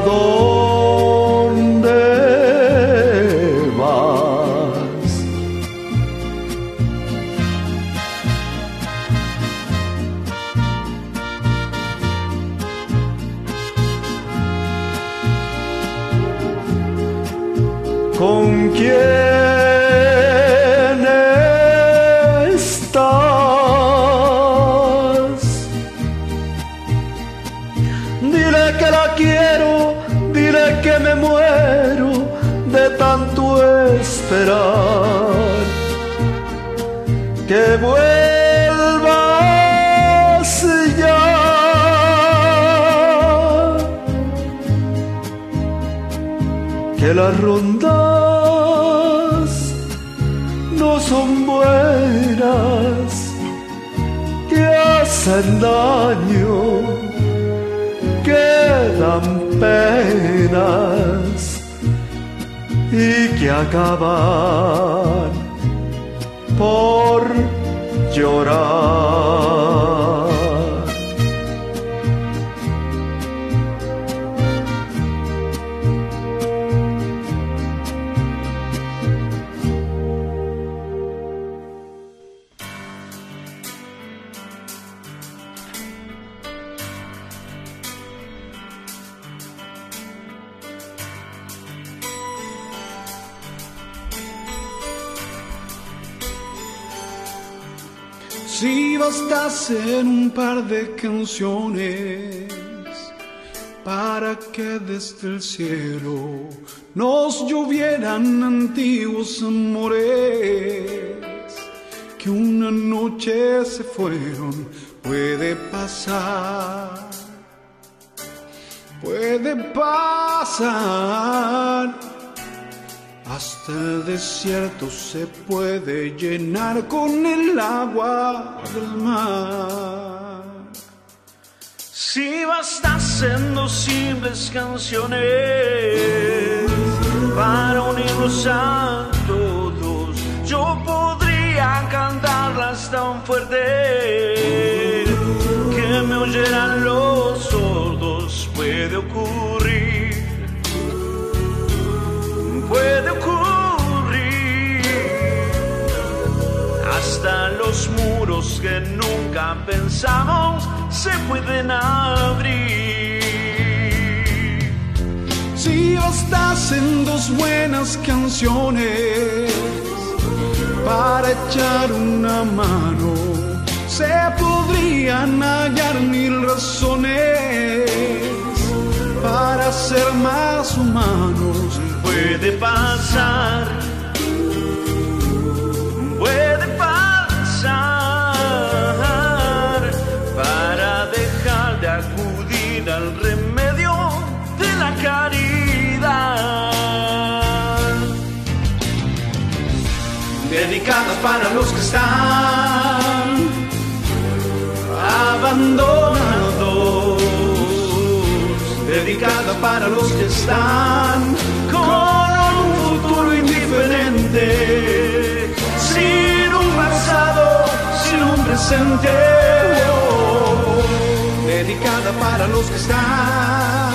Que las rondas no son buenas, que hacen daño que dan penas y que acaban por llorar.
Bastasen un par de canciones para que desde el cielo nos llovieran antiguos amores que una noche se fueron, puede pasar, puede pasar. Hasta el desierto se puede llenar con el agua del mar.
Si bastasen dos simples canciones para unirnos a todos, yo podría cantarlas tan fuerte que me oyeran los sordos. Puede ocurrir, puede ocurrir. Hasta los muros que nunca pensamos se pueden abrir.
Si bastasen dos buenas canciones para echar una mano, se podrían hallar mil razones para ser más humanos.
Puede pasar, puede pasar para dejar de acudir al remedio de la caridad.
dedicadas para los que están abandonados, dedicada para los que están con un futuro indiferente, sin un pasado, sin un presente, dedicada para los que están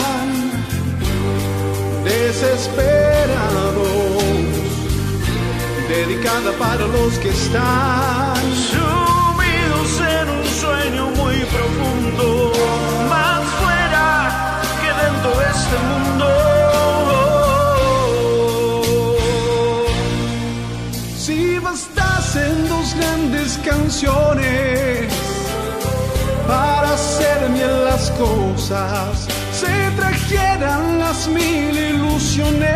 desesperados, dedicada para los que están
sumidos en un sueño muy profundo. este mundo.
Si bastas en dos grandes canciones para hacer bien las cosas, se trajeran las mil ilusiones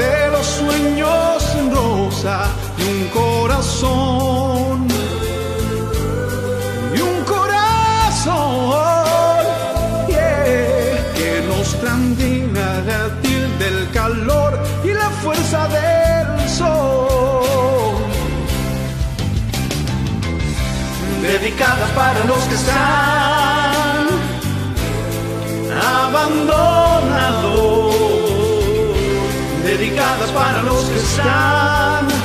de los sueños en rosa y un corazón. indicadas para los que están abandonados, dedicadas para los que están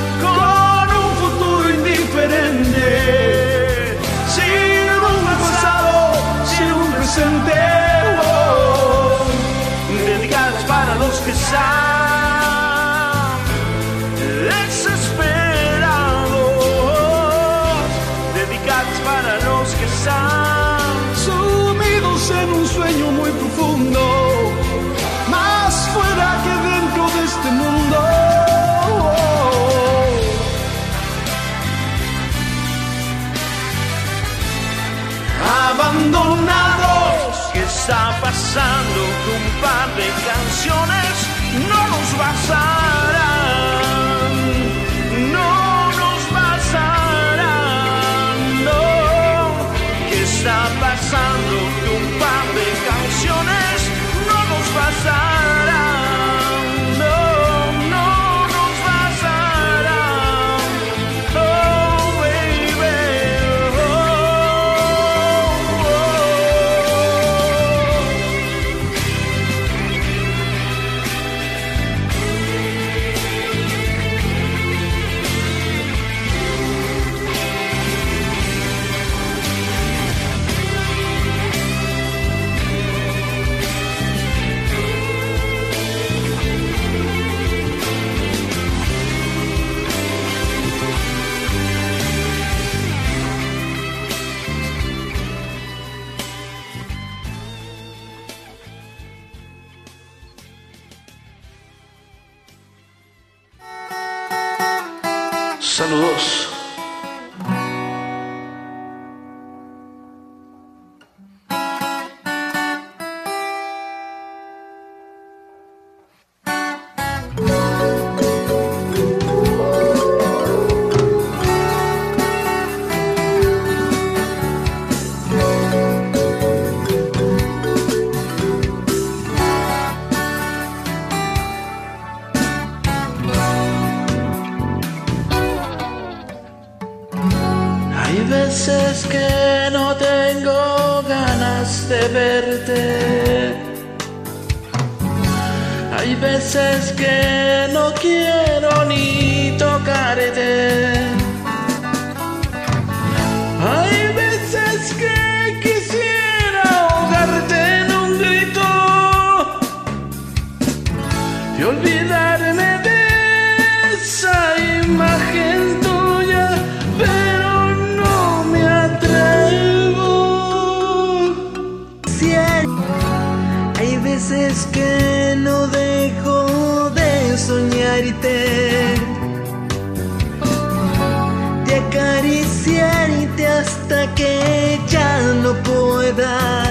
hasta que ya no pueda.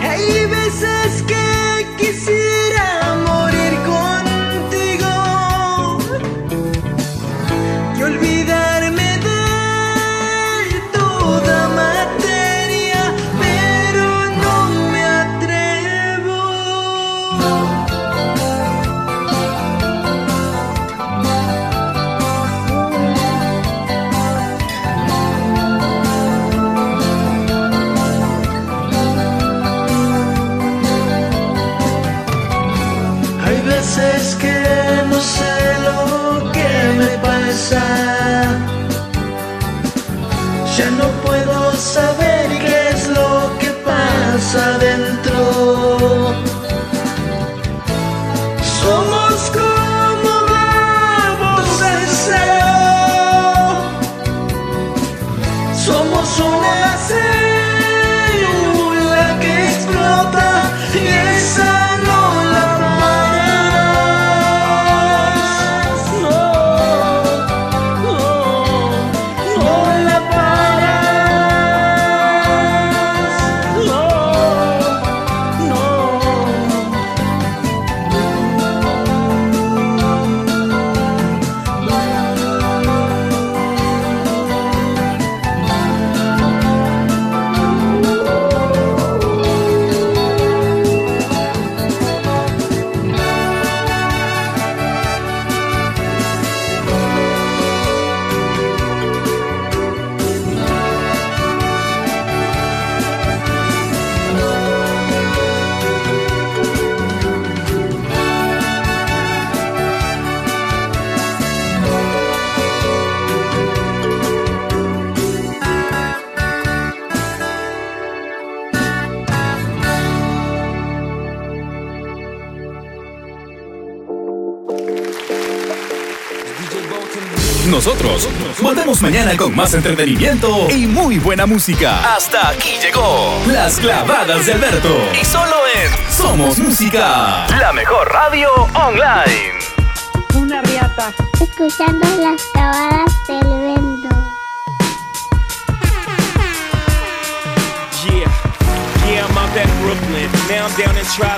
Hay veces
Volvemos mañana con más entretenimiento y muy buena música. Hasta aquí llegó Las Clavadas de Alberto. Y solo en Somos Música, la mejor radio online.
Una riata. Escuchando las clavadas del vento.
Yeah, yeah, I'm out at Brooklyn. Now I'm down in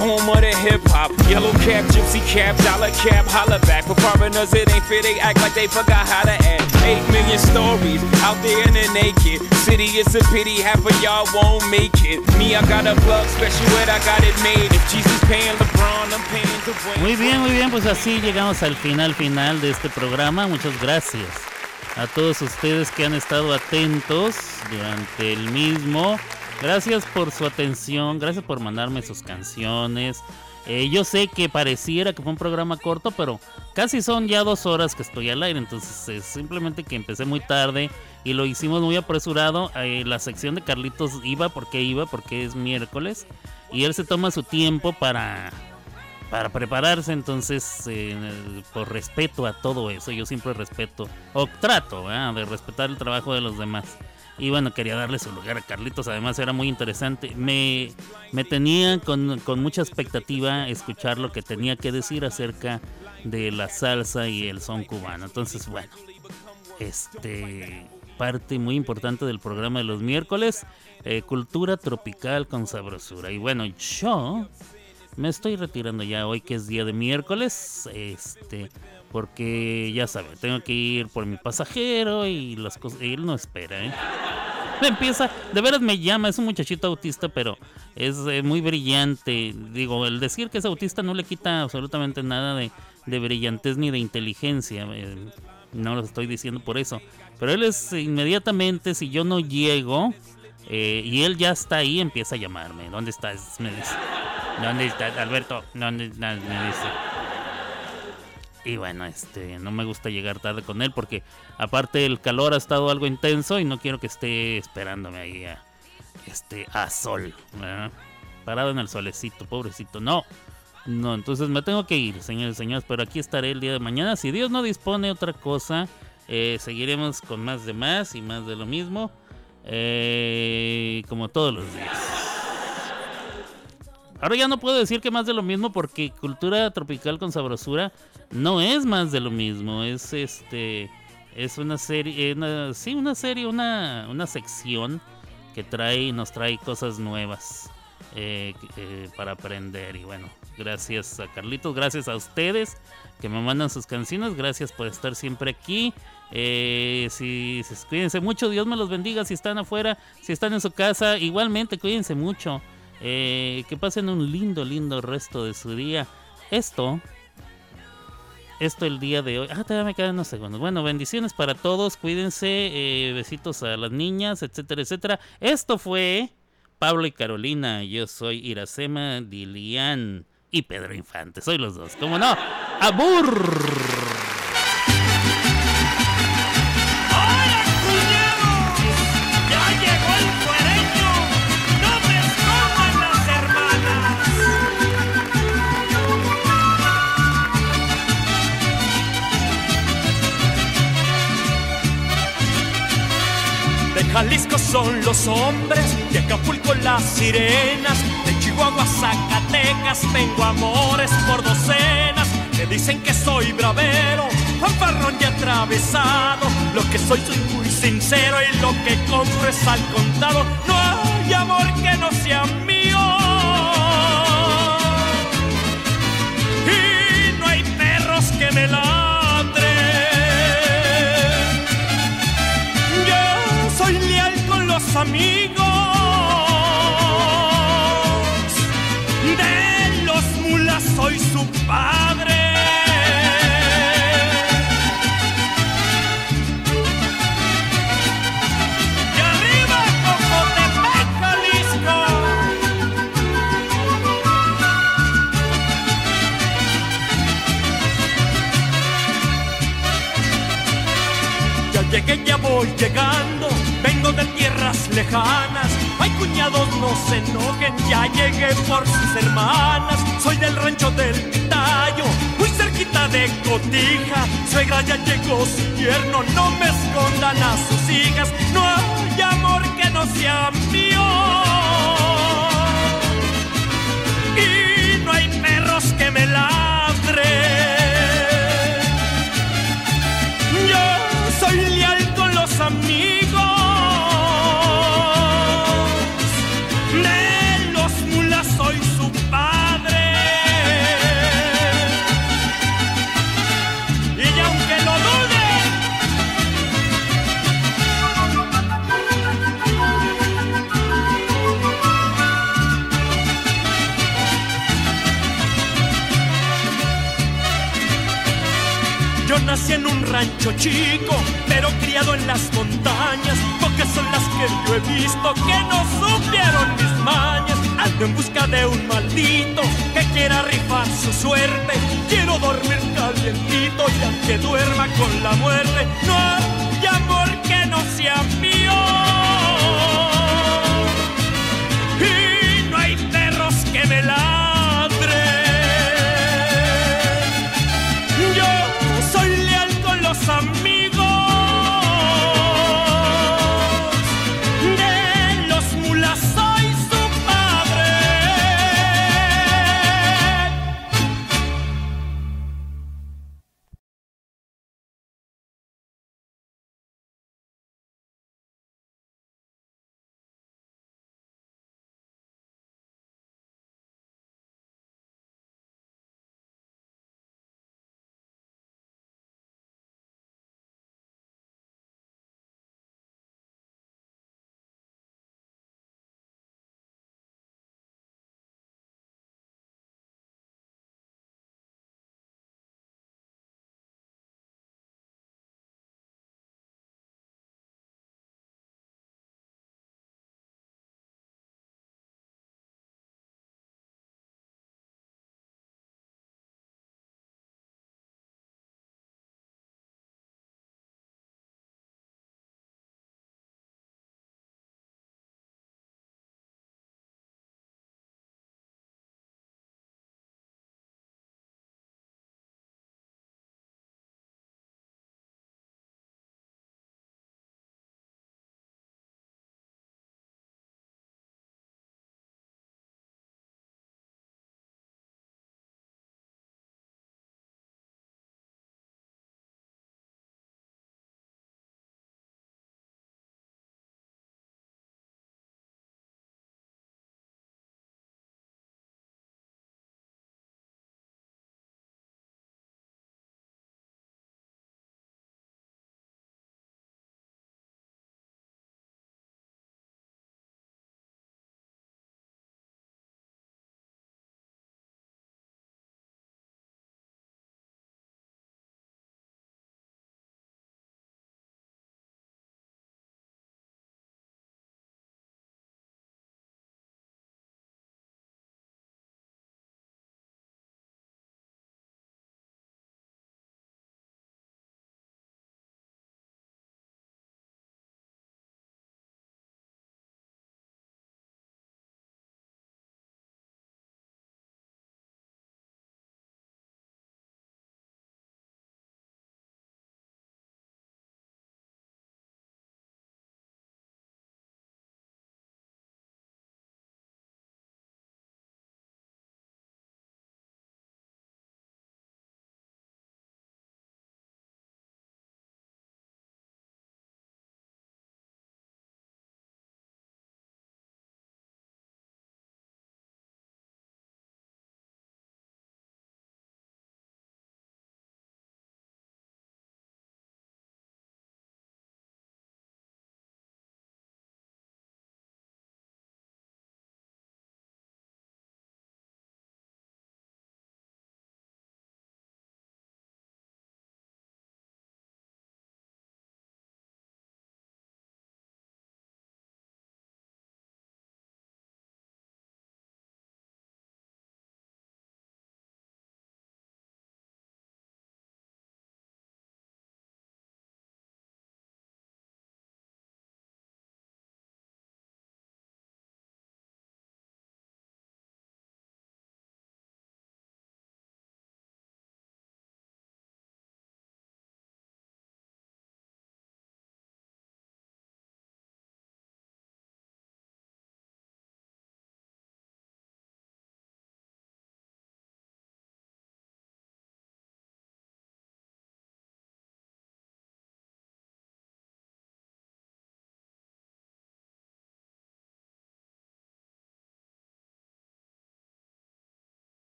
home of the hip hop. Yellow cap, gypsy cap, dollar cap, holla back. For foreigners, it ain't fair. They act like they forgot how to act. Eight million stories out there in the naked city. It's a pity half of y'all won't make it. Me, I got a plug special I got it made. If Jesus.
Muy bien, muy bien, pues así llegamos al final final de este programa. Muchas gracias a todos ustedes que han estado atentos durante el mismo. Gracias por su atención, gracias por mandarme sus canciones. Eh, yo sé que pareciera que fue un programa corto, pero casi son ya dos horas que estoy al aire, entonces es simplemente que empecé muy tarde y lo hicimos muy apresurado. Eh, la sección de Carlitos iba porque iba, porque es miércoles, y él se toma su tiempo para, para prepararse, entonces eh, por respeto a todo eso, yo siempre respeto, o trato de respetar el trabajo de los demás. Y bueno, quería darle su lugar a Carlitos, además era muy interesante. Me, me tenía con, con mucha expectativa escuchar lo que tenía que decir acerca de la salsa y el son cubano. Entonces, bueno, este parte muy importante del programa de los miércoles, eh, cultura tropical con sabrosura. Y bueno, yo me estoy retirando ya hoy que es día de miércoles, este, porque ya saben, tengo que ir por mi pasajero y las cosas, él no espera, ¿eh? *laughs* Empieza, de veras me llama, es un muchachito autista, pero es eh, muy brillante. Digo, el decir que es autista no le quita absolutamente nada de, de brillantez ni de inteligencia. eh, no lo estoy diciendo por eso. Pero él es inmediatamente, si yo no llego eh, y él ya está ahí, empieza a llamarme. ¿Dónde estás? Me dice. ¿Dónde estás, Alberto? ¿Dónde estás? Me dice. Y bueno, este, no me gusta llegar tarde con él porque aparte el calor ha estado algo intenso y no quiero que esté esperándome ahí a, este, a sol. Parado en el solecito, pobrecito. No, no, entonces me tengo que ir, señores y señores, pero aquí estaré el día de mañana. Si Dios no dispone otra cosa, eh, seguiremos con más de más y más de lo mismo, eh, como todos los días. Ahora ya no puedo decir que más de lo mismo porque cultura tropical con sabrosura no es más de lo mismo, es este es una serie, una, sí, una serie, una, una sección que trae nos trae cosas nuevas eh, eh, para aprender. Y bueno, gracias a Carlitos, gracias a ustedes que me mandan sus canciones, gracias por estar siempre aquí. Eh, si, si- cuídense mucho, Dios me los bendiga. Si están afuera, si están en su casa, igualmente cuídense mucho. Eh, que pasen un lindo, lindo resto de su día. Esto, esto el día de hoy. Ah, todavía me quedan unos segundos. Bueno, bendiciones para todos. Cuídense. eh, besitos a las niñas, etcétera, etcétera. Esto fue Pablo y Carolina. Yo soy Iracema Dilian y Pedro Infante. Soy los dos. ¿Cómo no? ¡Abur!
Son los hombres, de Acapulco las sirenas, de Chihuahua Zacatecas tengo amores por docenas. Me dicen que soy bravero, fanfarrón y atravesado. Lo que soy soy muy sincero y lo que compro es al contado. No hay amor que no sea mío. Amigos. De los mulas soy su padre. Llegué, ya voy llegando, lejanas. Ay, cuñados, no se enojen, ya llegué por sus hermanas. Soy del rancho del Tallo, muy cerquita de Cotija. Suegra ya llegó su yerno, no me escondan a sus hijas. No hay amor que no sea mío. Y no hay perros que me ladren. Yo soy leal con los amigos. En un rancho chico, pero criado en las montañas. Pocas son las que yo he visto que no supieron mis mañas. Ando en busca de un maldito que quiera rifar su suerte. Quiero dormir calientito y aunque duerma con la muerte, no hay amor que no sea mío. Y amigos.